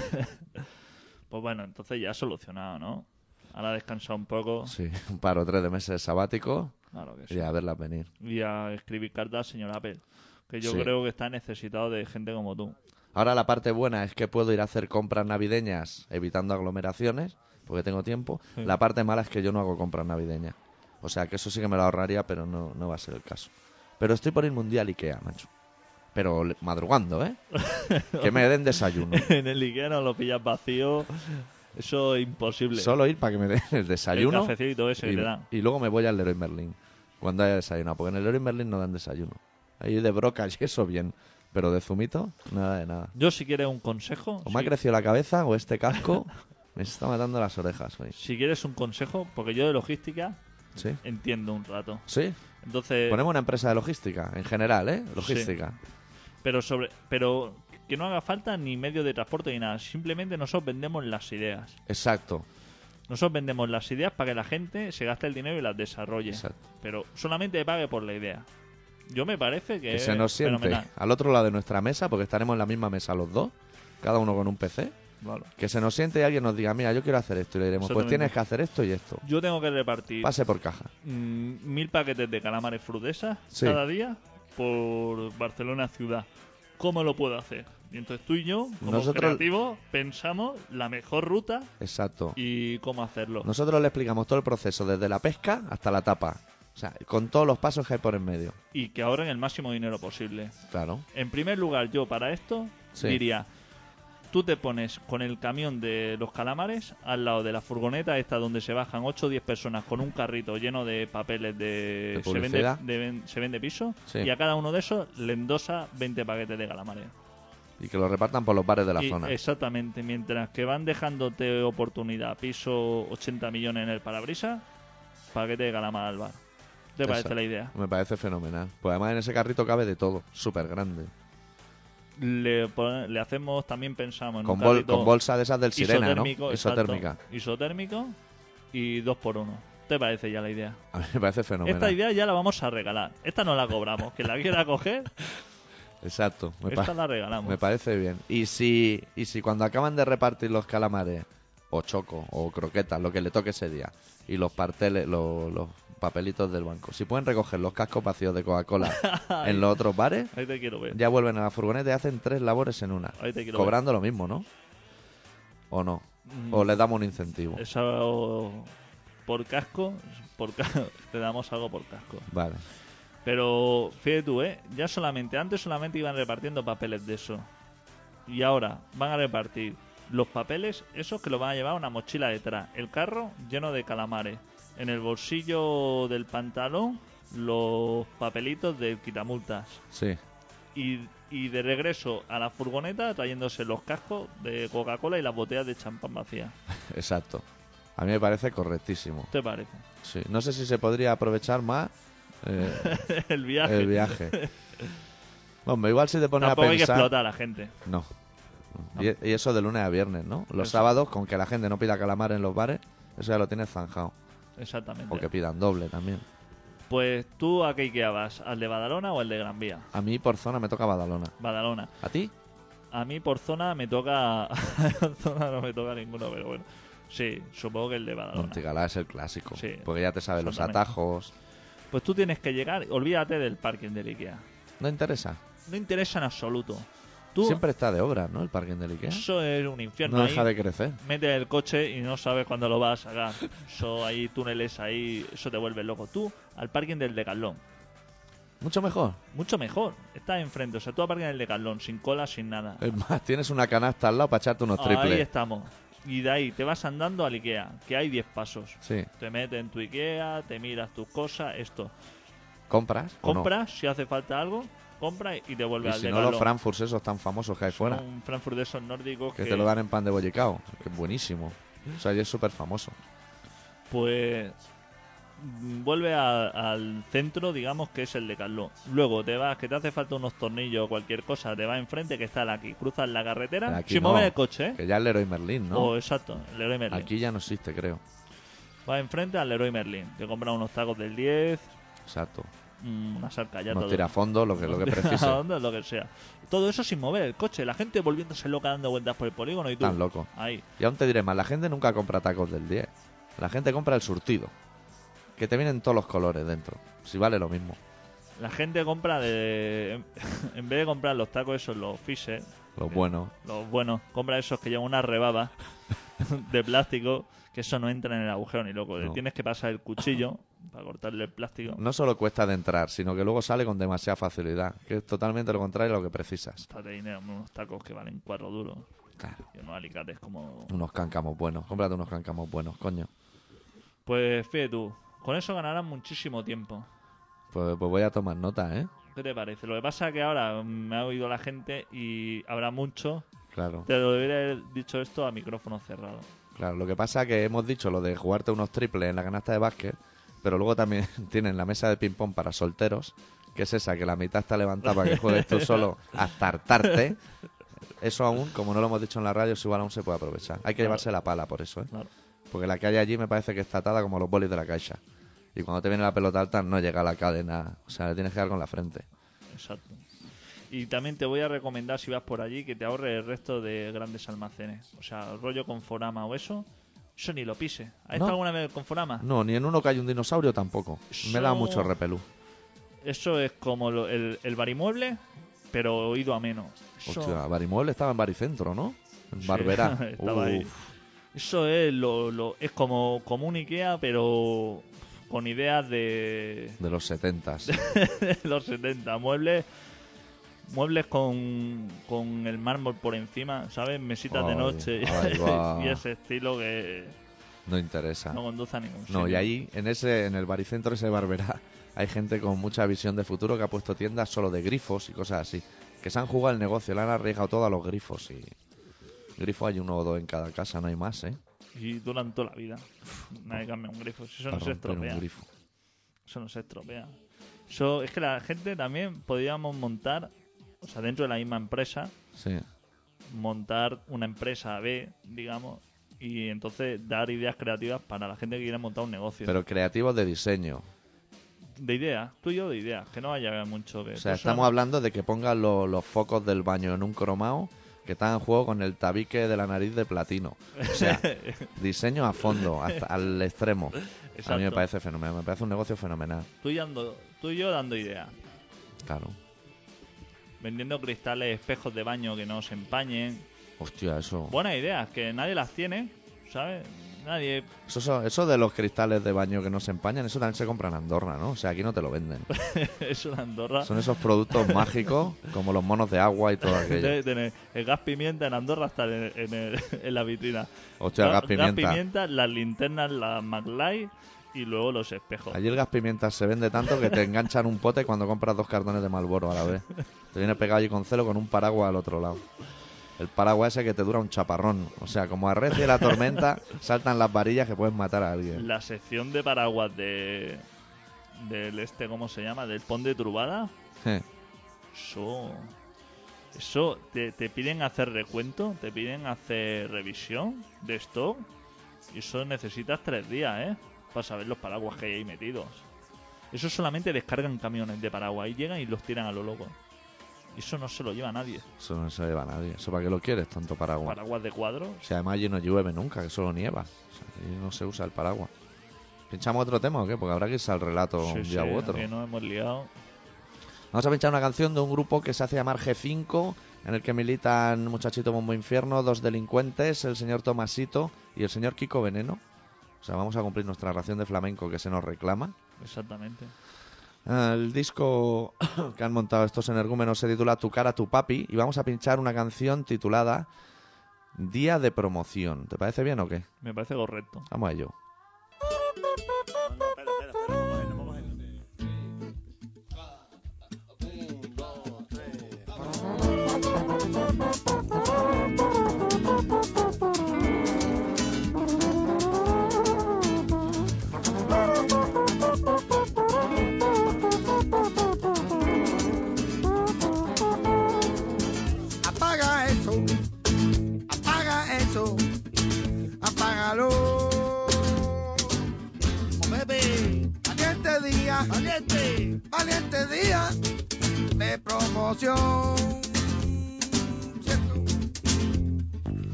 Pues bueno, entonces ya solucionado, ¿no? Ahora descansar un poco. Sí, [LAUGHS] un paro tres de meses sabático Claro que sí. y a verlas venir. Y a escribir cartas al señor Apple. Que yo Sí. creo que está necesitado de gente como tú. Ahora la parte buena es que puedo ir a hacer compras navideñas evitando aglomeraciones, porque tengo tiempo. Sí. La parte mala es que yo no hago compras navideñas. O sea que eso sí que me lo ahorraría, pero no, no va a ser el caso. Pero estoy por ir mundial Ikea, macho. Pero madrugando, ¿eh? [LAUGHS] que me den desayuno. [LAUGHS] en el Ikea no lo pillas vacío. Eso es imposible. Solo ir para que me den el desayuno. El cafecito ese que y, te dan. y luego me voy al Leroy Merlin cuando haya desayunado. Porque en el Leroy Merlin no dan desayuno. Ahí de brocas y eso bien. Pero de zumito, nada de nada. Yo, si quieres un consejo, O me ha crecido la cabeza o este casco [LAUGHS] me está matando las orejas hoy. si quieres un consejo, porque yo de logística ¿Sí? entiendo un rato. ¿Sí? Entonces, Ponemos una empresa de logística, en general, ¿eh? Logística. Pero sobre, pero que no haga falta ni medio de transporte ni nada. Simplemente nosotros vendemos las ideas. Exacto, Nosotros vendemos las ideas para que la gente se gaste el dinero y las desarrolle. exacto. Pero solamente pague por la idea. Yo me parece que, Que se nos siente fenomenal. al otro lado de nuestra mesa, porque estaremos en la misma mesa los dos, cada uno con un PC. Claro. Que se nos siente y alguien nos diga, mira, yo quiero hacer esto. Y le diremos, pues tienes que hacer esto y esto. Yo tengo que repartir Pase por caja. mm, mil paquetes de calamares frutesas Sí. cada día por Barcelona ciudad. ¿Cómo lo puedo hacer? Y entonces tú y yo, como Nosotros- creativos, pensamos la mejor ruta Exacto. y cómo hacerlo. Nosotros le explicamos todo el proceso, desde la pesca hasta la tapa. O sea, con todos los pasos que hay por en medio. Y que ahorren el máximo dinero posible. Claro. En primer lugar, yo para esto Sí. diría, tú te pones con el camión de los calamares al lado de la furgoneta esta donde se bajan 8 o 10 personas con un carrito lleno de papeles de, ¿De se, vende, de se vende piso Sí. y a cada uno de esos le endosa 20 paquetes de calamares. Y que lo repartan por los bares de la Y zona. Exactamente, mientras que van dejándote oportunidad, piso 80 millones en el parabrisas, paquete de calamar al bar. ¿Te parece la idea? Me parece fenomenal. Pues además en ese carrito cabe de todo. Súper grande. Le, le hacemos, también pensamos en Con, un bol- con bolsa de esas del sirena, ¿no? isotérmico, exacto. Isotérmica. Isotérmico y dos por uno. ¿Te parece ya la idea? A mí me parece fenomenal. Esta idea ya la vamos a regalar. Esta no la cobramos. Quien la quiera coger, [LAUGHS] Exacto. Me, esta la regalamos. me parece bien. Y si, y si cuando acaban de repartir los calamares, o choco, o croquetas, lo que le toque ese día, y los parteles, los, los papelitos del banco. Si pueden recoger los cascos vacíos de Coca-Cola [LAUGHS] en los otros bares, Ahí te quiero ver. ya vuelven a la furgoneta y hacen tres labores en una. Ahí te quiero Cobrando lo mismo, ¿no? ¿O no? Mm, ¿O les damos un incentivo? Eso por casco, por ca- [LAUGHS] te damos algo por casco. Vale. Pero fíjate tú, ¿eh? Ya solamente, antes solamente iban repartiendo papeles de eso. Y ahora van a repartir los papeles, esos que lo van a llevar una mochila detrás. El carro lleno de calamares. En el bolsillo del pantalón, los papelitos de quitamultas. Sí. Y, y de regreso a la furgoneta trayéndose los cascos de Coca-Cola y las botellas de champán vacías. [LAUGHS] Exacto. A mí me parece correctísimo. ¿Te parece? Sí. No sé si se podría aprovechar más [LAUGHS] eh, el viaje. el viaje. Hombre, igual si te pones Tampoco a hay que pensar... explotar a la gente. No. Y, y eso de lunes a viernes, ¿no? Los Eso. sábados, con que la gente no pida calamar en los bares, eso ya lo tienes zanjado. Exactamente. O que pidan doble también. Pues tú a qué Ikea vas, ¿al de Badalona o al de Gran Vía? A mí por zona me toca Badalona. Badalona. ¿A ti? A mí por zona me toca. [LAUGHS] zona no me toca ninguno, pero bueno. Sí, supongo que el de Badalona. Montigalá es el clásico. Sí. Porque ya te sabes los atajos. Pues tú tienes que llegar, olvídate del parking del Ikea. ¿No interesa? No interesa en absoluto. Tú, Siempre está de obra, ¿no? El parking del Ikea. eso es un infierno. No ahí deja de crecer. metes el coche y no sabes cuándo lo vas a sacar. Eso hay túneles ahí, eso te vuelve loco. Tú al parking del Decathlon, Mucho mejor. mucho mejor. Estás enfrente, o sea, tú al parking del Decathlon, sin cola, sin nada. Es más, tienes una canasta al lado para echarte unos Ahí triples. estamos. Y de ahí te vas andando al Ikea, que hay 10 pasos. Sí. Te metes en tu Ikea, te miras tus cosas, esto. ¿Compras? no? Compras, si hace falta algo, compra y te vuelve Y al si no, los Frankfurts esos tan famosos que hay fuera. Un Frankfurt de esos nórdicos Que que, te lo dan en pan de bollicao. Que es buenísimo. O sea, y es súper famoso. pues mm, vuelve a- al centro, digamos que es el Decathlon. Luego te vas, que te hace falta unos tornillos o cualquier cosa, te vas enfrente que está el aquí. Cruzas la carretera sin no, mover el coche, ¿eh? Que ya el Leroy Merlin, ¿no? O exacto, Leroy Merlin. Aquí ya no existe, creo. Vas enfrente al Leroy Merlin. Te compras unos tacos del 10, Exacto. Mm, una salcallata. Unos tirafondos, lo que, lo [LAUGHS] que precise. Onda, lo que sea. Todo eso sin mover el coche. La gente volviéndose loca dando vueltas por el polígono y tú. Tan loco. Ahí. Y aún te diré más, la gente nunca compra tacos del 10. La gente compra el surtido. Que te vienen todos los colores dentro. Si vale lo mismo. La gente compra de. En [LAUGHS] vez de comprar los tacos esos, los Fisher, Lo Bien. bueno. los buenos, compra esos que llevan una rebaba [LAUGHS] de plástico. Que eso no entra en el agujero ni loco. No. Tienes que pasar el cuchillo para cortarle el plástico. No solo cuesta de entrar, sino que luego sale con demasiada facilidad. Que es totalmente lo contrario a lo que precisas. Dinero unos tacos que valen cuatro duros. Claro. Y unos alicates como. Unos cáncamos buenos. Cómprate unos cáncamos buenos, coño. Pues fíjate tú. Con eso ganarán muchísimo tiempo. Pues, pues voy a tomar nota, ¿eh? ¿Qué te parece? Lo que pasa es que ahora me ha oído la gente y habrá mucho. Claro. Te lo debería haber dicho esto a micrófono cerrado. Claro, lo que pasa es que hemos dicho lo de jugarte unos triples en la canasta de básquet, pero luego también [LAUGHS] tienen la mesa de ping-pong para solteros, que es esa, que la mitad está levantada para que juegues tú solo hasta hartarte. Eso aún, como no lo hemos dicho en la radio, eso igual aún se puede aprovechar. Hay que Claro. llevarse la pala por eso, ¿eh? Claro. Porque la que hay allí me parece que está atada como los bolis de la caixa. Y cuando te viene la pelota alta no llega a la cadena, o sea, le tienes que dar con la frente. Exacto. Y también te voy a recomendar, si vas por allí, que te ahorres el resto de grandes almacenes. O sea, rollo con Forama o eso, eso ni lo pise. ¿Has estado No. alguna vez con Forama? No, ni en uno que hay un dinosaurio tampoco. Me da Eso- mucho repelú. Eso es como lo- el, el barimueble, pero oído a menos. Eso, Hostia, Barimueble estaba en Baricentro, ¿no? En Sí, Barberá. [LAUGHS] estaba ahí. Eso es, lo, lo- es como, como un Ikea, pero con ideas de, De los setentas. [LAUGHS] de los 70. Muebles muebles con, con el mármol por encima, ¿sabes? Mesitas de noche y ese estilo que No interesa. no conduce a ningún No, sitio. y ahí, en ese, en el baricentro ese Barberá, hay gente con mucha visión de futuro que ha puesto tiendas solo de grifos y cosas así. Que se han jugado el negocio, le han arriesgado todo a los grifos y... Grifo hay uno o dos en cada casa, no hay más, ¿eh? Y duran toda la vida. Nadie cambia un grifo. Si eso no se estropea. grifo. Eso no se estropea. Eso, es que la gente también podríamos montar, o sea, dentro de la misma empresa, Sí. montar una empresa B, digamos, y entonces dar ideas creativas para la gente que quiera montar un negocio. Pero creativos de diseño. de ideas, tú y yo de ideas, que no haya mucho de... O sea, estamos hablando de que pongan lo- los focos del baño en un cromado que está en juego con el tabique de la nariz de platino. O sea, [LAUGHS] diseño a fondo, hasta al extremo. A mí me Exacto. parece fenomenal, me parece un negocio fenomenal. Tú y, ando- tú y yo dando ideas. Claro. Vendiendo cristales, espejos de baño que no se empañen. Hostia, eso. Buenas ideas, que nadie las tiene, ¿sabes? Nadie. Eso, eso, eso de los cristales de baño que no se empañan, eso también se compra en Andorra, ¿no? O sea, aquí no te lo venden. [LAUGHS] Eso de Andorra. Son esos productos [LAUGHS] mágicos, como los monos de agua y todo aquello. El gas pimienta en Andorra está en, en el- en la vitrina. Hostia, el gas pimienta. las linternas, las McLight y luego los espejos. Allí el gas pimienta se vende tanto que te enganchan un pote cuando compras dos cartones de Malboro a la vez. Te viene pegado allí con celo con un paraguas al otro lado. El paraguas ese que te dura un chaparrón. O sea, como arrecie la tormenta, saltan las varillas que puedes matar a alguien. La sección de paraguas de del este, ¿cómo se llama? Del pon de Trubada. Eso. Eso, te, te piden hacer recuento, te piden hacer revisión de stock. Y eso necesitas tres días, ¿eh? Para saber los paraguas que hay ahí metidos. Eso solamente descargan camiones de paraguas y llegan y los tiran a lo loco. Y eso no se lo lleva nadie. Eso no se lleva a nadie. ¿Eso para qué lo quieres, tanto paraguas? Paraguas de cuadros. Si además allí no llueve nunca, que solo nieva. O sea, allí no se usa el paraguas. ¿Pinchamos otro tema o qué? Porque habrá que irse al relato un día sí, u otro. que nos hemos liado. Vamos a pinchar una canción de un grupo que se hace llamar G5, en el que militan Muchachito Bombo Infierno, dos delincuentes, el señor Tomasito y el señor Kiko Veneno. O sea, vamos a cumplir nuestra ración de flamenco que se nos reclama. Exactamente. El disco [COUGHS] que han montado estos energúmenos se titula Tu cara, tu papi y vamos a pinchar una canción titulada Día de promoción. ¿Te parece bien o qué? Me parece correcto. Vamos a ello. Valiente valiente, día de promoción.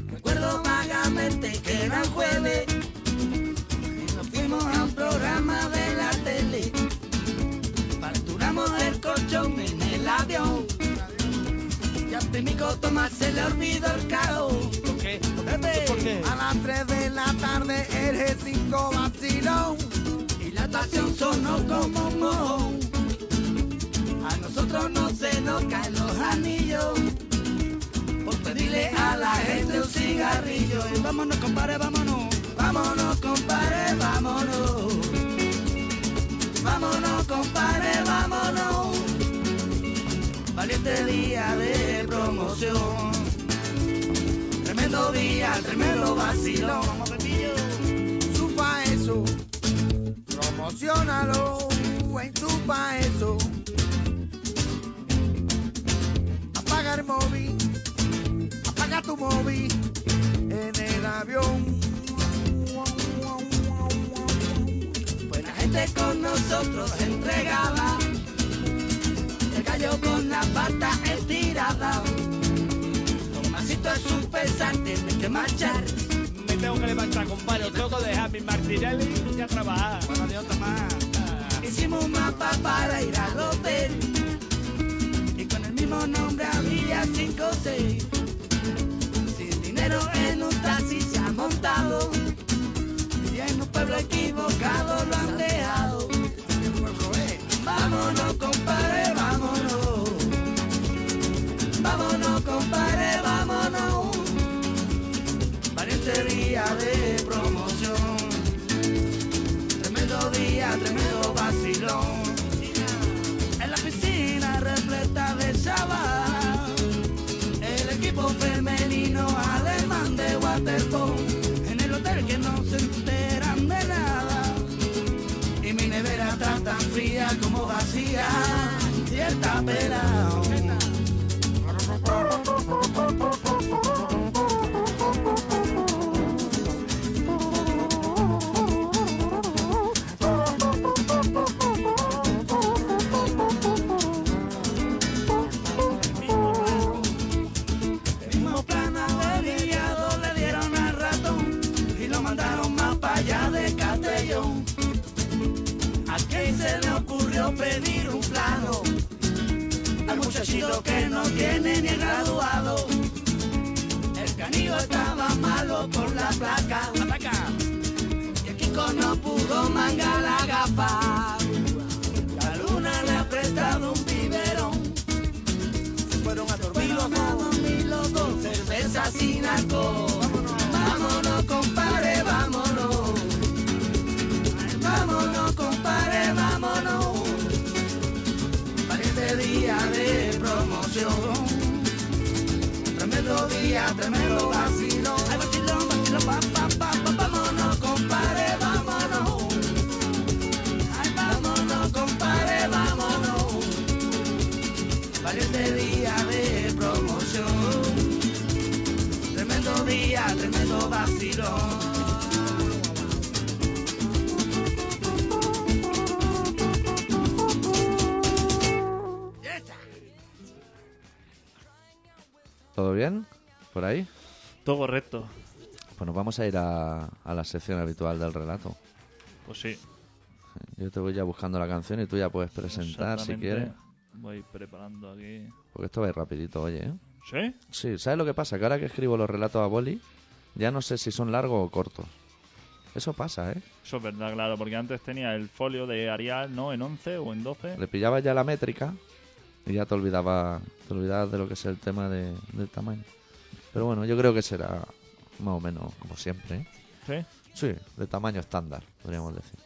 Recuerdo vagamente que era jueves nos fuimos a un programa de la tele. Facturamos el colchón en el avión. Y a Primico Tomás se le olvidó el cao. Estación sonó como. A nosotros no se nos caen los anillos. Por pedirle a la gente un cigarrillo. Vámonos, compadre, vámonos. Vámonos, compadre, vámonos. Vámonos, compadre, vámonos. Valiente día de promoción. Tremendo día, tremendo vacilón. Promocionalo en tu pa eso. Apaga el móvil, apaga tu móvil en el avión. Buena gente con nosotros entregada. El gallo con la pata estirada. Tomasito es un pesante, hay que marchar. Tengo que levantar, compadre. Os tengo que dejar mi Martinelli y a trabajar. Bueno, Dios, Tomás. Hicimos un mapa para ir al hotel. Y con el mismo nombre había cinco o seis. Sin dinero en un taxi se ha montado. Y en un pueblo equivocado lo han dejado. Vámonos, compadre, vámonos. Vámonos, compadre, vámonos. Valiente día de promoción. Tremendo día, tremendo vacilón. En la piscina repleta de chaval. El equipo femenino alemán de waterpolo. En el hotel que no se enteran de nada. Y mi nevera está tan fría como vacía. Cierta pelao. Muchachito que no tiene ni graduado. El canillo estaba malo por la placa. La placa. Y el Kiko no pudo mangar la gafa. La luna le ha prestado un biberón. Se fueron a dormir los dos, y los dos. Cerveza sin alcohol. Promoción. Tremendo día, tremendo vacilón. ¿Todo bien? ¿Por ahí? Todo correcto. Pues nos vamos a ir a, a la sección habitual del relato. Pues sí. Yo te voy ya buscando la canción y tú ya puedes presentar si quieres. Voy preparando aquí. Porque esto va a ir rapidito, oye. ¿eh? ¿Sí? Sí, ¿sabes lo que pasa? Que ahora que escribo los relatos a boli, ya no sé si son largos o cortos. Eso pasa, ¿eh? Eso es verdad, claro, porque antes tenía el folio de Arial, ¿no? En 11 o en 12. Le pillabas ya la métrica y ya te olvidaba, te olvidabas de lo que es el tema de- del tamaño. Pero bueno, yo creo que será más o menos como siempre, ¿eh? Sí. Sí, de tamaño estándar, podríamos decir.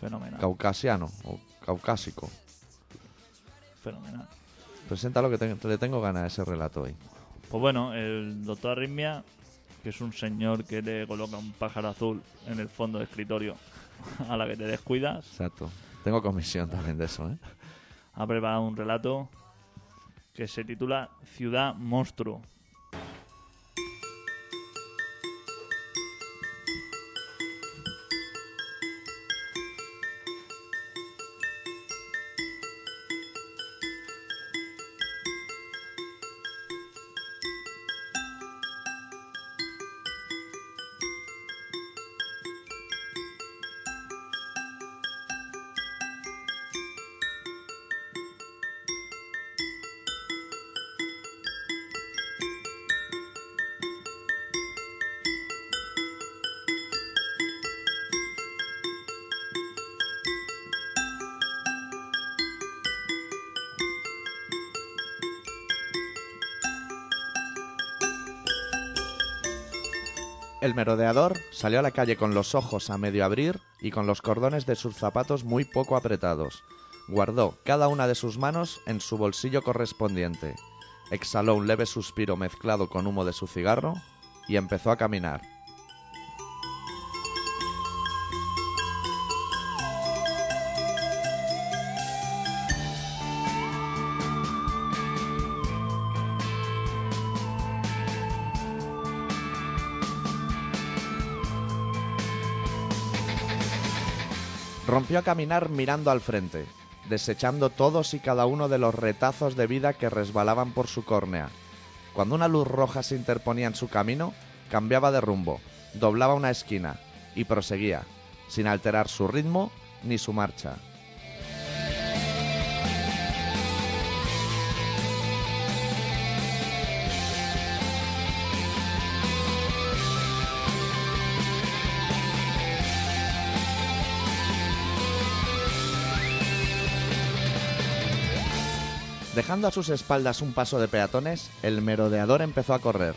Fenomenal. Caucasiano o caucásico. Fenomenal. Preséntalo que te- le tengo ganas a ese relato hoy. Pues bueno, el doctor Arritmia, que es un señor que le coloca un pájaro azul en el fondo del escritorio a la que te descuidas, Exacto. Tengo comisión también de eso, ¿eh? Ha preparado un relato que se titula Ciudad Monstruo. Merodeador salió a la calle con los ojos a medio abrir y con los cordones de sus zapatos muy poco apretados. Guardó cada una de sus manos en su bolsillo correspondiente. Exhaló un leve suspiro mezclado con humo de su cigarro y empezó a caminar. Rompió a caminar mirando al frente, desechando todos y cada uno de los retazos de vida que resbalaban por su córnea. Cuando una luz roja se interponía en su camino, cambiaba de rumbo, doblaba una esquina y proseguía, sin alterar su ritmo ni su marcha. Dejando a sus espaldas un paso de peatones, el merodeador empezó a correr.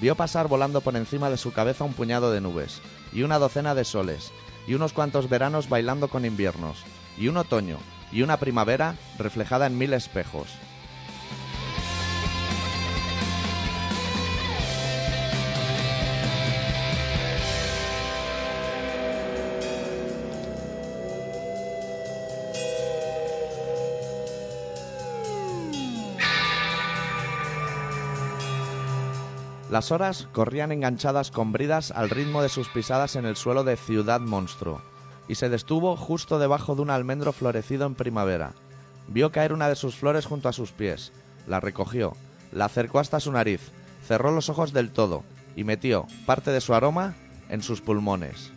Vio pasar volando por encima de su cabeza un puñado de nubes, y una docena de soles, y unos cuantos veranos bailando con inviernos, y un otoño, y una primavera reflejada en mil espejos. Las horas corrían enganchadas con bridas al ritmo de sus pisadas en el suelo de Ciudad Monstruo, y se detuvo justo debajo de un almendro florecido en primavera. Vio caer una de sus flores junto a sus pies, la recogió, la acercó hasta su nariz, cerró los ojos del todo y metió parte de su aroma en sus pulmones.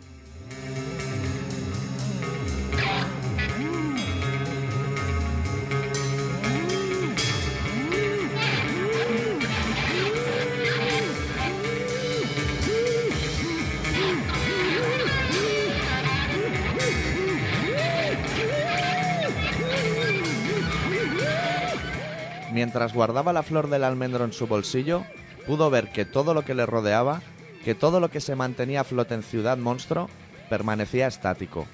Mientras guardaba la flor del almendro en su bolsillo, pudo ver que todo lo que le rodeaba, que todo lo que se mantenía a flote en Ciudad Monstruo, permanecía estático.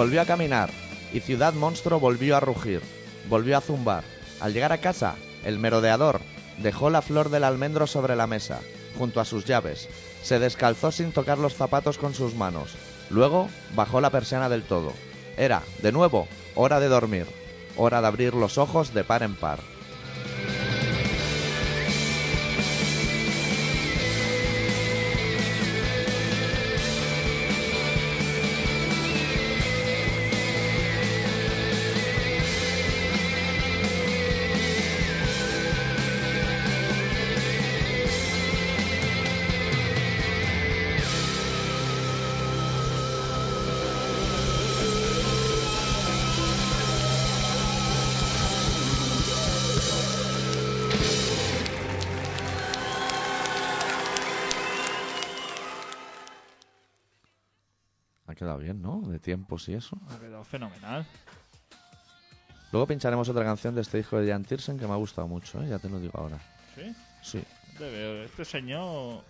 Volvió a caminar y Ciudad Monstruo volvió a rugir, volvió a zumbar. Al llegar a casa, el merodeador dejó la flor del almendro sobre la mesa, junto a sus llaves. Se descalzó sin tocar los zapatos con sus manos. Luego bajó la persiana del todo. Era, de nuevo, hora de dormir, hora de abrir los ojos de par en par. Quedado bien, ¿no? De tiempos y eso. Ha quedado fenomenal. Luego pincharemos otra canción de este disco de Jan Tiersen que me ha gustado mucho, ¿eh? ya te lo digo ahora. ¿Sí? Sí. Este señor,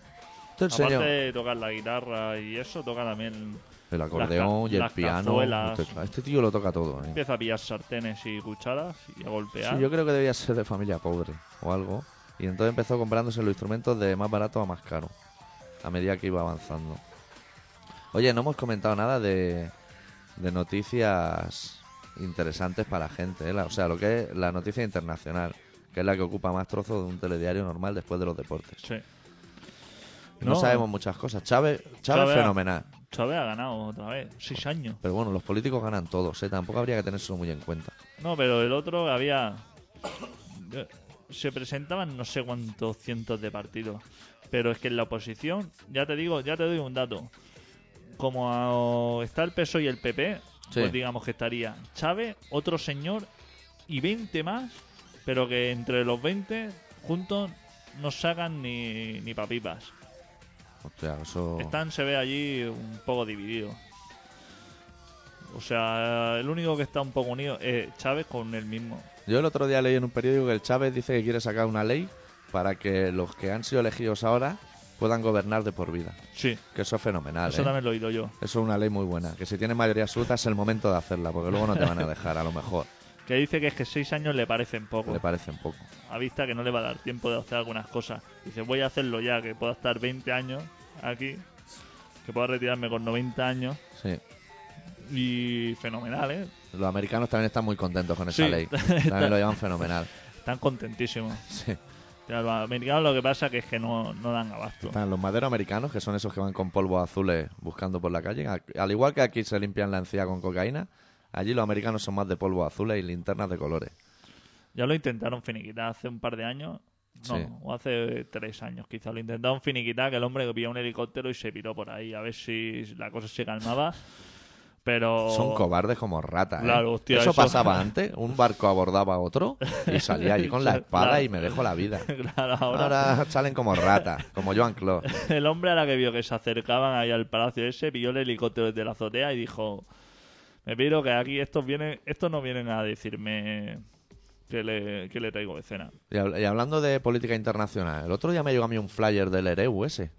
Este aparte señor, de tocar la guitarra y eso, toca también... el acordeón las y el piano. Este, este tío lo toca todo. ¿eh? Empieza a pillar sartenes y cucharas y a golpear. Sí, yo creo que debía ser de familia pobre o algo. Y entonces empezó comprándose los instrumentos de más barato a más caro. A medida que iba avanzando. Oye, no hemos comentado nada de, de noticias interesantes para la gente. ¿eh? La- o sea, lo que es la noticia internacional. Que es la que ocupa más trozos de un telediario normal después de los deportes. Sí. No, No. sabemos muchas cosas. Chávez, Chávez, Chávez- fenomenal. Chávez ha ganado otra vez. Seis años. Pero bueno, los políticos ganan todos. ¿eh? Tampoco habría que tenerlo muy en cuenta. No, pero el otro había... Se presentaban no sé cuántos cientos de partidos. Pero es que en la oposición, ya te digo, ya te doy un dato. Como está el PSOE y el PP, Sí. pues digamos que estaría Chávez, otro señor y 20 más, pero que entre los 20 juntos no sacan ni, ni papipas. Hostia, eso... Están, se ve allí un poco divididos. O sea, el único que está un poco unido es Chávez con el mismo. Yo el otro día leí en un periódico que el Chávez dice que quiere sacar una ley para que los que han sido elegidos ahora puedan gobernar de por vida. Sí, Que eso es fenomenal. eso ¿eh? también lo he oído yo. Eso es una ley muy buena. Que si tienes mayoría absoluta es el momento de hacerla, porque luego no te van a dejar, a lo mejor. [LAUGHS] Que dice que es que seis años le parecen poco. Le parece un poco. A vista que no le va a dar tiempo de hacer algunas cosas. Dice, voy a hacerlo ya, que pueda estar 20 años aquí. Que pueda retirarme con 90 años. Sí. Y fenomenal, ¿eh? Los americanos también están muy contentos con esa Sí. ley. [LAUGHS] También lo llevan fenomenal. [LAUGHS] Están contentísimos. Sí. Los americanos lo que pasa que es que no, no dan abasto. Están los maderos americanos, que son esos que van con polvos azules buscando por la calle. Al- Al igual que aquí se limpian la encía con cocaína, allí los americanos son más de polvos azules y linternas de colores. Ya lo intentaron finiquitar hace un par de años. No, Sí. o hace tres años quizá. Lo intentaron finiquitar, que el hombre que pilló un helicóptero y se piró por ahí a ver si la cosa se calmaba. [LAUGHS] Pero... Son cobardes como ratas. ¿eh? Claro, hostia, eso, eso- pasaba antes. Un barco abordaba a otro y salía allí con la [LAUGHS] espada Claro. y me dejó la vida. [LAUGHS] claro, ahora, Ahora salen como ratas, como Joan Claude. [LAUGHS] el hombre a la que vio que se acercaban ahí al palacio ese, pilló el helicóptero desde la azotea y dijo... Me piro que aquí estos vienen, estos no vienen a decirme que le, que le traigo de cena. Y, hab- y hablando de política internacional, el otro día me llegó a mí un flyer del Ereu ese.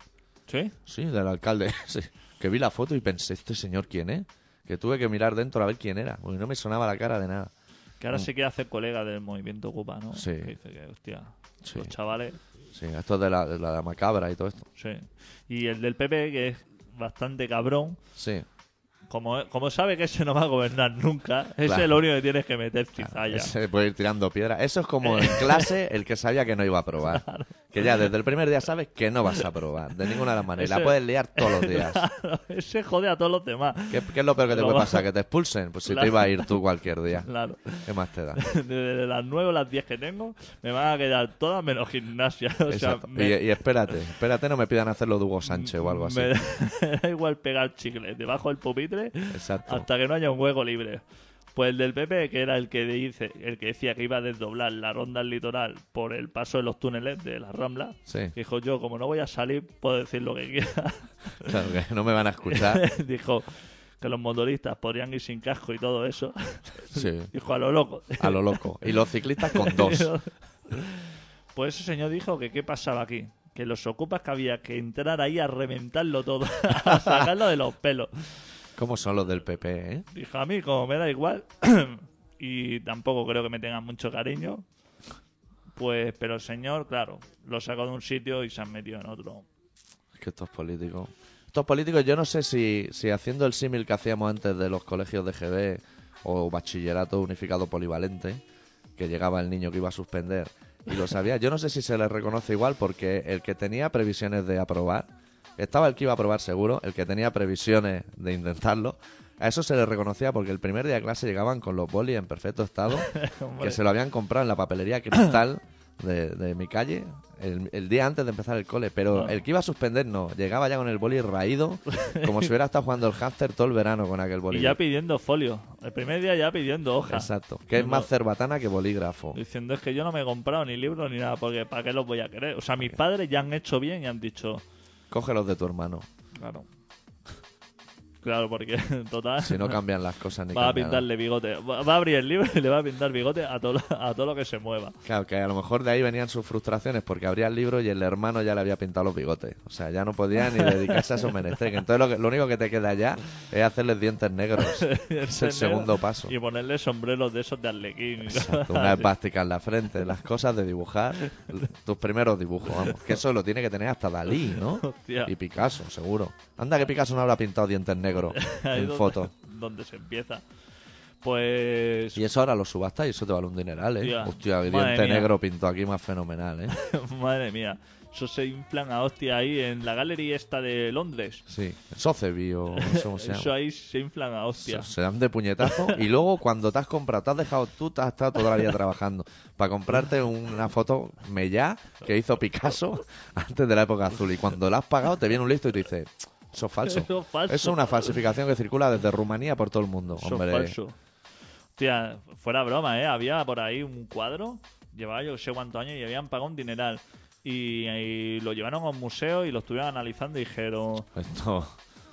¿Sí? Sí, del alcalde ese. Que vi la foto y pensé, ¿este señor quién es? Que tuve que mirar dentro a ver quién era. Porque no me sonaba la cara de nada. Que ahora se quiere hacer colega del movimiento Ocupa, ¿no? Mm. Sí. Que dice que, hostia, Sí. los chavales... Sí, esto es de la, de la macabra y todo esto. Sí. Y el del PP, que es bastante cabrón, Sí. Como, como sabe que ese no va a gobernar nunca, ese Claro. es lo único que tienes que meter cizalla. Ese puede ir tirando piedra. Eso es como en clase [LAUGHS] el que sabía que no iba a probar. que ya desde el primer día sabes que no vas a probar de ninguna de las maneras. Y La Ese- puedes liar todos los días. Ese jode a todos los demás. ¿Qué, qué es lo peor que te Lo puede va- pasar? ¿Que te expulsen? Pues si te iba a ir tú cualquier día. Claro. ¿Qué más te da? [LAUGHS] De las 9 o las 10 que tengo, me van a quedar todas menos gimnasia. O sea, Exacto. me- Y, y espérate, espérate, no me pidan hacerlo de Hugo Sánchez o algo así. [LAUGHS] Me da igual pegar chicle debajo del pupitre Exacto. hasta que no haya un hueco libre. Pues el del PP, que era el que dice, el que decía que iba a desdoblar la ronda al litoral por el paso de los túneles de la Rambla, Sí, dijo yo, como no voy a salir, puedo decir lo que quiera. [LAUGHS] claro que no me van a escuchar. [LAUGHS] dijo que los motoristas podrían ir sin casco y todo eso. [LAUGHS] Sí, dijo a lo loco. a lo loco. Y los ciclistas con dos. Pues ese señor dijo que qué pasaba aquí. Que los ocupas que había que entrar ahí a reventarlo todo, a sacarlo de los pelos. ¿Cómo son los del PP, eh? Dijo a mí, como me da igual, [CLEARS THROAT] y tampoco creo que me tengan mucho cariño, pues, pero el señor, claro, lo sacó de un sitio y se han metido en otro. Es que estos políticos. Estos políticos, yo no sé si, si haciendo el símil que hacíamos antes de los colegios de GB o bachillerato unificado polivalente, que llegaba el niño que iba a suspender y lo sabía, yo no sé si se les reconoce igual porque el que tenía previsiones de aprobar, estaba el que iba a aprobar seguro, el que tenía previsiones de intentarlo, a eso se les reconocía porque el primer día de clase llegaban con los bolis en perfecto estado, [LAUGHS] que se lo habían comprado en la papelería Cristal de, de mi calle el, el día antes de empezar el cole. Pero Ah. el que iba a suspender no, llegaba ya con el boli raído, como si hubiera estado jugando el hámster todo el verano con aquel y boli. ya pidiendo folio. El primer día ya pidiendo hoja. Exacto, que es más cerbatana que bolígrafo. Diciendo es que yo no me he comprado ni libros ni nada, porque ¿para qué los voy a querer? O sea, mis padres ya han hecho bien y han dicho, Cógelos de tu hermano, claro. Claro, porque [LAUGHS] total. si no cambian las cosas ni Va a cambian pintarle bigote. Va a abrir el libro y le va a pintar bigote a todo, lo- a todo lo que se mueva. Claro, que a lo mejor de ahí venían sus frustraciones porque abría el libro y el hermano ya le había pintado los bigotes. O sea, ya no podía ni dedicarse a esos menesteres. Entonces lo, que- lo único que te queda ya es hacerles dientes negros. [LAUGHS] es el segundo paso. Y ponerle sombreros de esos de arlequín. Exacto, una espástica en la frente, las cosas de dibujar, tus primeros dibujos, vamos. Que eso lo tiene que tener hasta Dalí, ¿no? [LAUGHS] Hostia. Y Picasso, seguro. Anda que Picasso no habrá pintado dientes negros [LAUGHS] En donde- fotos. [LAUGHS] Donde se empieza. Pues. Y eso ahora lo subasta y eso te vale un dineral, ¿eh? Hostia, Hostia, el diente mía. negro pintó aquí más fenomenal, ¿eh? [LAUGHS] Madre mía. Eso se inflan a hostia ahí en la galería esta de Londres. Sí, Socebi o no sé cómo se Eso llama. ahí se inflan a hostia. Se, se dan de puñetazo y luego cuando te has comprado, te has dejado tú, te has estado toda la vida trabajando para comprarte una foto mellá que hizo Picasso antes de la época azul y cuando la has pagado te viene un listo y te dice, eso es falso. [LAUGHS] Eso es falso. Es una falsificación que circula desde Rumanía por todo el mundo. Eso es Hombre, falso. Hostia, fuera broma, ¿eh? Había por ahí un cuadro, llevaba yo no sé cuántos años y habían pagado un dineral. Y, y lo llevaron a un museo y lo estuvieron analizando y dijeron... esto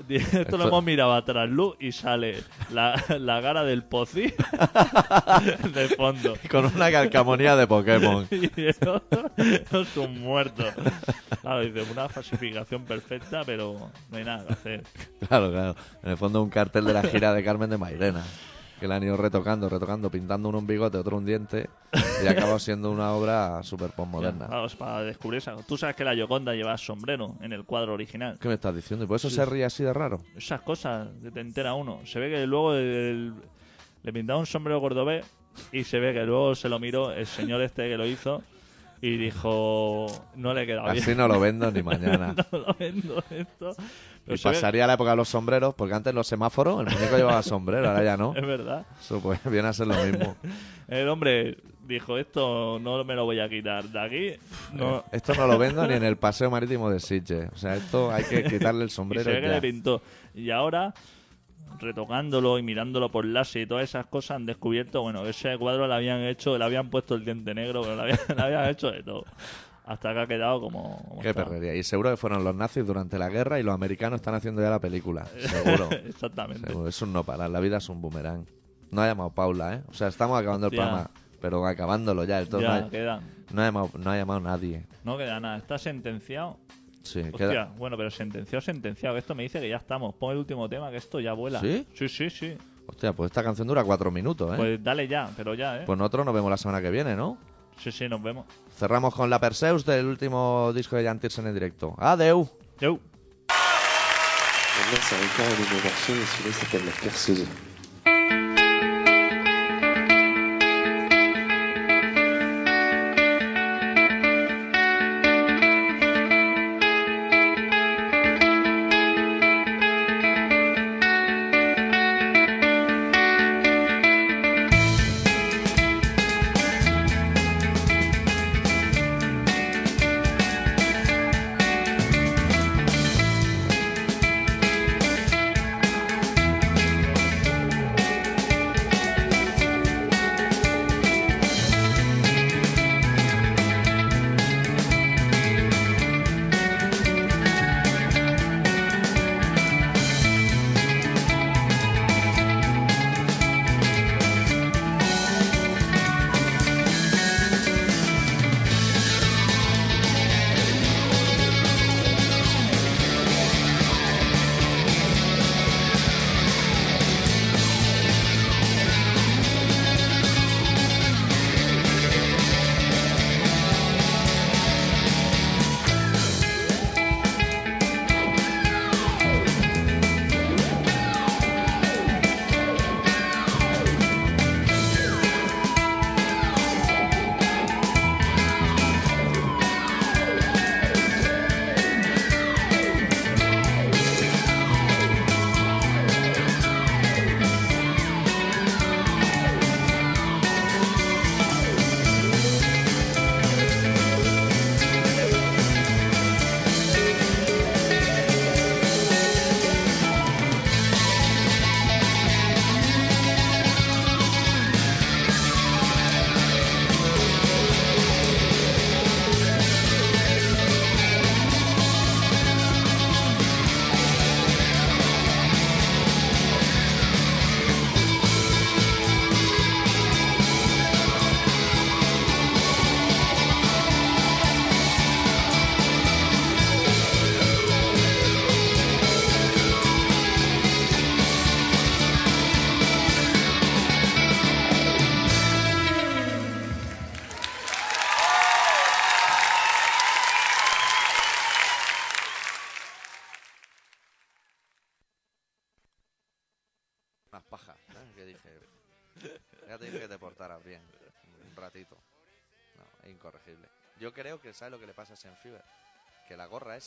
Esto, [LAUGHS] Esto- lo hemos mirado a trasluz y sale la, la cara del pocí [LAUGHS] de fondo. [LAUGHS] con una calcamonía de Pokémon. Y el otro es un muerto. Claro, dice, una falsificación perfecta, pero no hay nada que hacer. Claro, claro. En el fondo un cartel de la gira de Carmen de Mairena. Que la han ido retocando, retocando, pintando uno un bigote, otro un diente. Y ha acabado siendo una obra súper postmoderna. Vamos, para descubrir esa. Tú sabes que la Yoconda lleva sombrero en el cuadro original. ¿Qué me estás diciendo? ¿Y por eso Sí. se ríe así de raro? Esas cosas que te entera uno. Se ve que luego el- le pintaba un sombrero cordobés y se ve que luego se lo miró el señor este que lo hizo y dijo, no le queda bien. Así no lo vendo ni [LAUGHS] mañana. no lo vendo esto. Pero Y pasaría la época de los sombreros, porque antes los semáforos, el muñeco llevaba sombrero, ahora ya no. [LAUGHS] Es verdad. Eso pues viene a ser lo mismo. [LAUGHS] El hombre dijo, esto no me lo voy a quitar de aquí. No. Esto no lo vendo ni en el paseo marítimo de Sitges. O sea, esto hay que quitarle el [LAUGHS] Y sombrero se ve que ya. le pintó. Y ahora, retocándolo y mirándolo por láser y todas esas cosas, han descubierto, bueno, ese cuadro le habían hecho, le habían puesto el diente negro, pero le habían, le habían hecho de todo. Hasta que ha quedado como... como Qué está. perrería. Y seguro que fueron los nazis durante la guerra y los americanos están haciendo ya la película. [LAUGHS] Seguro. Exactamente. Seguro. Es un no parar. La vida es un boomerang. No ha llamado Paula, ¿eh? O sea, estamos acabando el programa, pero acabándolo ya. Entonces ya, no, ha, quedan. no ha llamado, no ha llamado nadie. No queda nada. Está sentenciado. Sí, Hostia, queda. bueno, pero sentenciado, sentenciado. Esto me dice que ya estamos. Pon el último tema, que esto ya vuela. ¿Sí? Sí, sí, sí. Hostia, pues esta canción dura cuatro minutos, ¿eh? Pues, Pues dale ya, pero ya, ¿eh? nosotros nos vemos la semana que viene, ¿no? Sí, sí, nos vemos. Cerramos con la Perseus del último disco de Jan Tiersen en directo. Adeu. Maintenant, s'appelle La Perceuse. Que, ¿sabes lo que le pasa a Senfiber? Que la gorra es